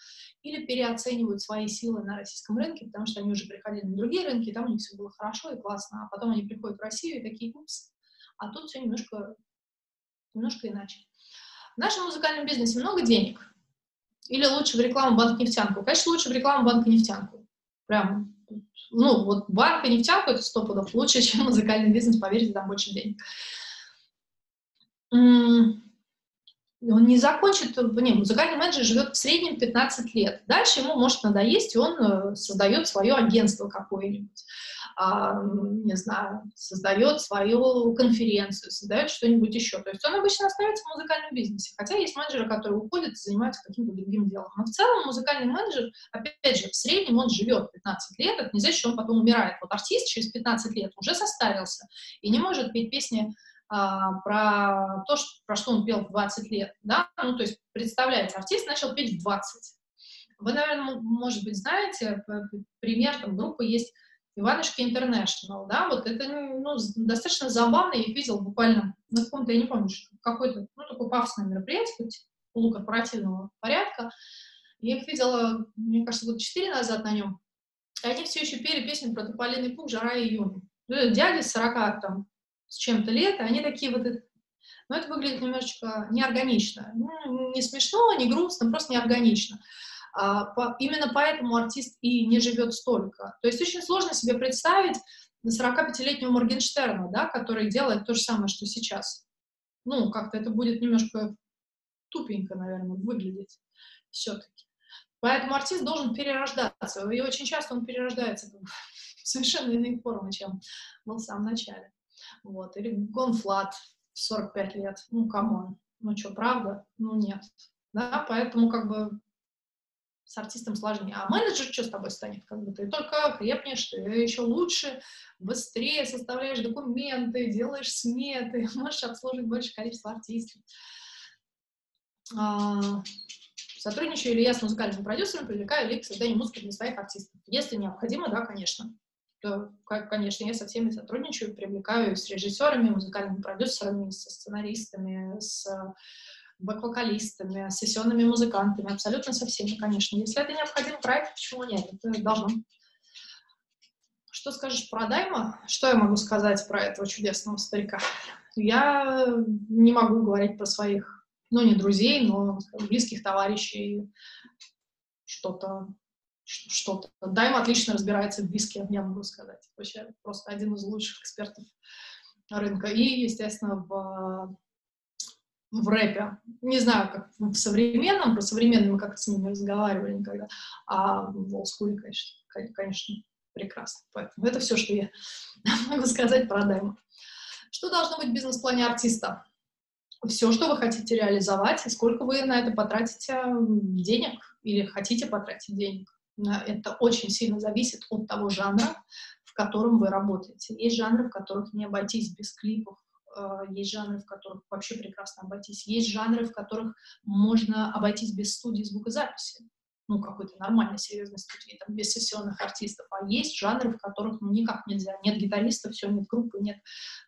S2: или переоценивают свои силы на российском рынке, потому что они уже приходили на другие рынки, и там у них все было хорошо и классно, а потом они приходят в Россию и такие, упс, а тут все немножко, немножко иначе. Нашем музыкальном бизнесе много денег? Или лучше в рекламу банк-нефтянку? Конечно, лучше в рекламу банк-нефтянку. Прям, ну, вот банк и нефтянку это сто пудов лучше, чем музыкальный бизнес, поверьте, там больше денег. Он не закончит, не, музыкальный менеджер живет в среднем 15 лет. Дальше ему может надоесть, и он э, создает свое агентство какое-нибудь а, не знаю, создает свою конференцию, создает что-нибудь еще. То есть он обычно остается в музыкальном бизнесе, хотя есть менеджеры, которые уходят и занимаются каким-то другим делом. Но в целом музыкальный менеджер, опять же, в среднем он живет 15 лет, это не значит, что он потом умирает. Вот артист через 15 лет уже состарился и не может петь песни а, про то, что, про что он пел в 20 лет, да, ну, то есть, представляете, артист начал петь в 20. Вы, наверное, может быть, знаете, пример, там, группы есть Иванушки Интернешнл, да, вот это, ну, достаточно забавно, я их видел буквально на каком-то, я не помню, какой-то, ну, такое пафосное мероприятие, полукорпоративного порядка, я их видела, мне кажется, год четыре назад на нем, и они все еще пели песню про Тополиный пух «Жара и июнь». Ну, дяди 40 там с чем-то лет, и они такие вот, но это выглядит немножечко неорганично. Ну, не смешно, не грустно, просто неорганично. А, по, именно поэтому артист и не живет столько. То есть очень сложно себе представить 45-летнего Моргенштерна, да, который делает то же самое, что сейчас. Ну, как-то это будет немножко тупенько, наверное, выглядеть все-таки. Поэтому артист должен перерождаться, и очень часто он перерождается в совершенно иные формы, чем был в самом начале. Вот. Или GONE.Fludd в 45 лет. Ну, come on. Ну что, правда? Ну, нет. Да, поэтому как бы с артистом сложнее. А менеджер что с тобой станет? Как бы ты только крепнешь, ты еще лучше, быстрее составляешь документы, делаешь сметы, можешь обслуживать большее количество артистов. А, сотрудничаю ли я с музыкальным продюсером, привлекаю ли к созданию музыки для своих артистов? Если необходимо, да, конечно. Конечно, я со всеми сотрудничаю, привлекаю с режиссерами, музыкальными продюсерами, со сценаристами, с бэк-вокалистами, сессионными музыкантами, абсолютно со всеми, конечно. Если это необходимый проект, почему нет? Это должно. Что скажешь про Дайма? Что я могу сказать про этого чудесного старика? Я не могу говорить про своих, ну, не друзей, но близких товарищей, что-то, что-то. Дайм отлично разбирается в виске, я могу сказать. Вообще просто один из лучших экспертов рынка. И, естественно, в в рэпе. Не знаю, как в современном, про современный мы как-то с ними разговаривали никогда, а в олдскуле, конечно, конечно, прекрасно. Поэтому это все, что я могу сказать про Дайма. Что должно быть в бизнес-плане артиста? все, что вы хотите реализовать, и сколько вы на это потратите денег или хотите потратить денег. Это очень сильно зависит от того жанра, в котором вы работаете. Есть жанры, в которых не обойтись без клипов, э, есть жанры, в которых вообще прекрасно обойтись, есть жанры, в которых можно обойтись без студии звукозаписи ну, какой-то нормальной, серьезной студии, там, без сессионных артистов, а есть жанры, в которых, ну, никак нельзя. Нет гитариста, все, нет группы, нет,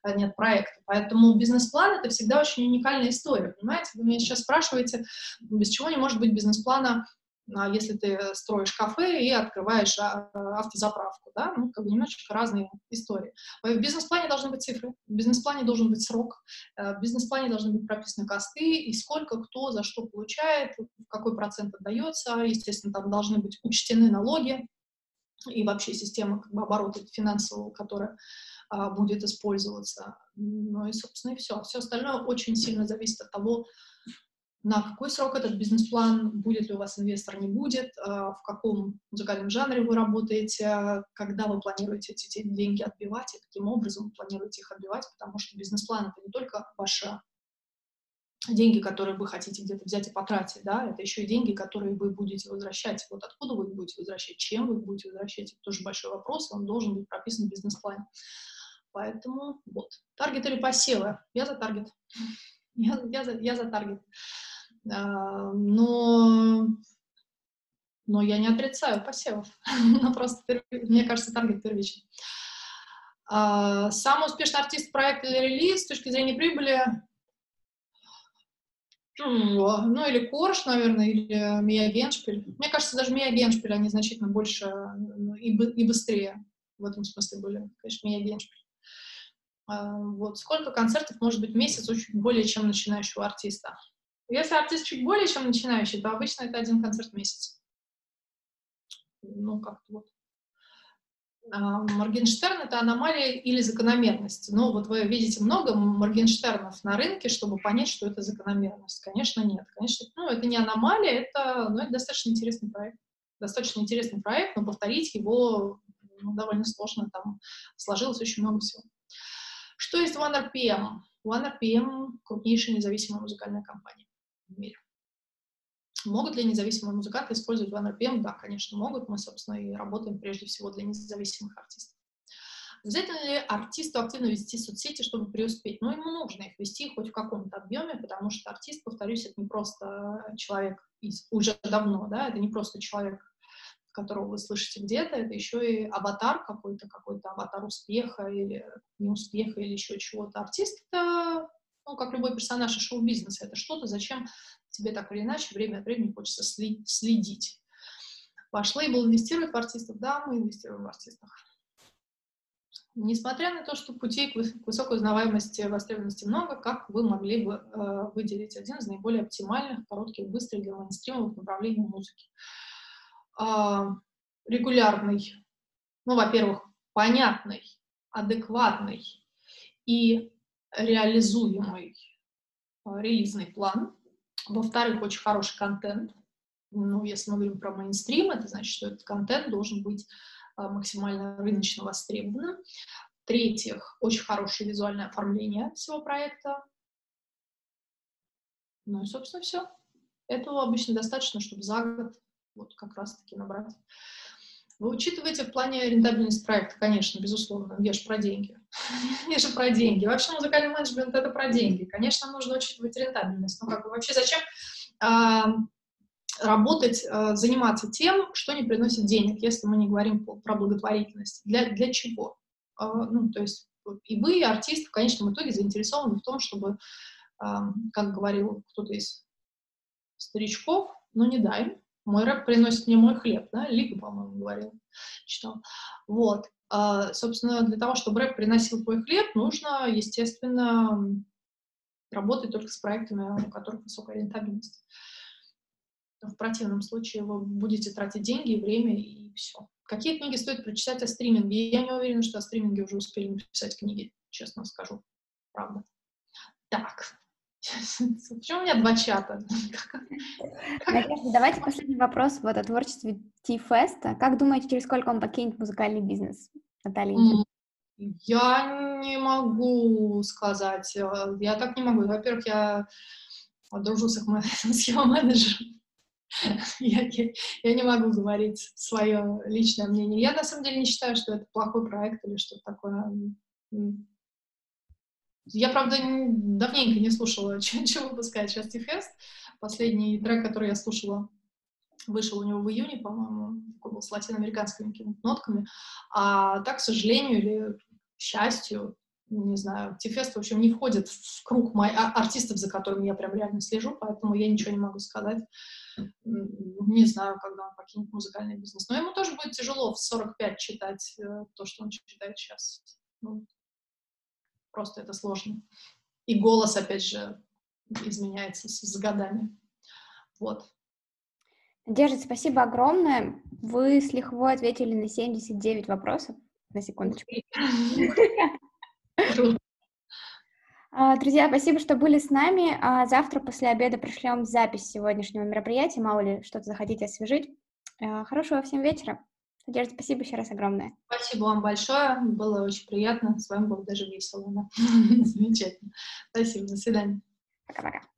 S2: э, нет проекта. Поэтому бизнес-план — это всегда очень уникальная история, понимаете? Вы меня сейчас спрашиваете, без чего не может быть бизнес-плана если ты строишь кафе и открываешь а, автозаправку, да, ну, как бы немножечко разные истории. В бизнес-плане должны быть цифры, в бизнес-плане должен быть срок, э, в бизнес-плане должны быть прописаны косты, и сколько кто за что получает, какой процент отдается, естественно, там должны быть учтены налоги, и вообще система как бы, оборота финансового, которая а, будет использоваться. Ну и, собственно, и все. Все остальное очень сильно зависит от того, на какой срок этот бизнес-план, будет ли у вас инвестор, не будет, а, в каком музыкальном жанре вы работаете, когда вы планируете эти деньги отбивать и каким образом вы планируете их отбивать, потому что бизнес-план — это не только ваши деньги, которые вы хотите где-то взять и потратить, да, это еще и деньги, которые вы будете возвращать. Вот откуда вы их будете возвращать, чем вы их будете возвращать, это тоже большой вопрос, он должен быть прописан в бизнес-плане. Поэтому вот. Таргет или посевы? Я за таргет. Я, я, за, я за таргет. А, но, но я не отрицаю посевов. но просто, мне кажется, таргет первичный. А, самый успешный артист проекта или релиз с точки зрения прибыли ну, или Корж, наверное, или Мия Геншпиль. Мне кажется, даже Мия Геншпиль, они значительно больше ну, и, и быстрее в этом смысле были, конечно, Мия Геншпиль. А, вот. Сколько концертов может быть в месяц чуть более чем начинающего артиста? Если артист чуть более чем начинающий, то обычно это один концерт в месяц. Ну, как-то вот. А, Моргенштерн — это аномалия или закономерность. Ну, вот вы видите много Моргенштернов на рынке, чтобы понять, что это закономерность. Конечно, нет. Конечно, ну, это не аномалия, это, ну, это достаточно интересный проект. Достаточно интересный проект, но повторить его ну, довольно сложно. Там сложилось очень много всего. Что есть OneRPM? OneRPM — крупнейшая независимая музыкальная компания в мире. Могут ли независимые музыканты использовать OneRPM? Да, конечно, могут. Мы, собственно, и работаем прежде всего для независимых артистов. Обязательно ли артисту активно вести соцсети, чтобы преуспеть? Ну, ему нужно их вести хоть в каком-то объеме, потому что артист, повторюсь, это не просто человек из, уже давно, да, это не просто человек, которого вы слышите где-то, это еще и аватар какой-то, какой-то аватар успеха или неуспеха или еще чего-то. Артист — это ну, как любой персонаж шоу-бизнеса, это что-то, зачем тебе так или иначе время от времени хочется следить. Ваш лейбл инвестирует в артистов? Да, мы инвестируем в артистов. Несмотря на то, что путей к высокой узнаваемости и востребованности много, как вы могли бы э, выделить один из наиболее оптимальных, коротких, быстрых для мейнстримовых направлений музыки? Э, регулярный, ну, во-первых, понятный, адекватный и реализуемый э, релизный план. Во-вторых, очень хороший контент. Ну, если мы говорим про мейнстрим, это значит, что этот контент должен быть э, максимально рыночно востребованным. В-третьих, очень хорошее визуальное оформление всего проекта. Ну и, собственно, все. Этого обычно достаточно, чтобы за год вот как раз-таки набрать. Вы учитываете в плане рентабельность проекта, конечно, безусловно. Я же про деньги. Я же про деньги. Вообще музыкальный менеджмент — это про деньги. Конечно, нужно учитывать рентабельность. Но как бы вообще зачем а, работать, а, заниматься тем, что не приносит денег, если мы не говорим про благотворительность? Для, для чего? А, ну, то есть и вы, и артист, в конечном итоге заинтересованы в том, чтобы, как говорил кто-то из старичков, ну не дай, мой рэп приносит мне мой хлеб, да, Лига, по-моему, говорил, читал. Вот. А, собственно, для того, чтобы рэп приносил твой хлеб, нужно, естественно, работать только с проектами, у которых высокая рентабельность. В противном случае вы будете тратить деньги, время и все. Какие книги стоит прочитать о стриминге? Я не уверена, что о стриминге уже успели написать книги, честно скажу. Правда. Так, Почему у меня два чата?
S1: Надежда, давайте последний вопрос вот о творчестве Ти-феста. Как думаете, через сколько он покинет музыкальный бизнес, Наталья?
S2: Я не могу сказать. Э, я так не могу. Во-первых, я дружу с, с его менеджером. Я, я, я не могу говорить свое личное мнение. Я на самом деле не считаю, что это плохой проект или что-то такое. Я, правда, давненько не слушала, что выпускает сейчас Тифест. Последний трек, который я слушала, вышел у него в июне, по-моему, такой был с латиноамериканскими нотками. А так, к сожалению или к счастью, не знаю, Тифест, в общем, не входит в круг моих а, артистов, за которыми я прям реально слежу, поэтому я ничего не могу сказать. Не знаю, когда он покинет музыкальный бизнес. Но ему тоже будет тяжело в 45 читать э, то, что он читает сейчас. Ну, просто это сложно. И голос, опять же, изменяется с, с годами. Вот.
S1: Надежда, спасибо огромное. Вы с лихвой ответили на 79 вопросов. На секундочку. А, друзья, спасибо, что были с нами. А, завтра после обеда пришлем запись сегодняшнего мероприятия. Мало ли, что-то захотите освежить. А, хорошего всем вечера. Надежда, спасибо еще раз огромное.
S2: Спасибо вам большое. Было очень приятно. С вами было даже весело. Да? Замечательно. Спасибо. До свидания.
S1: Пока-пока.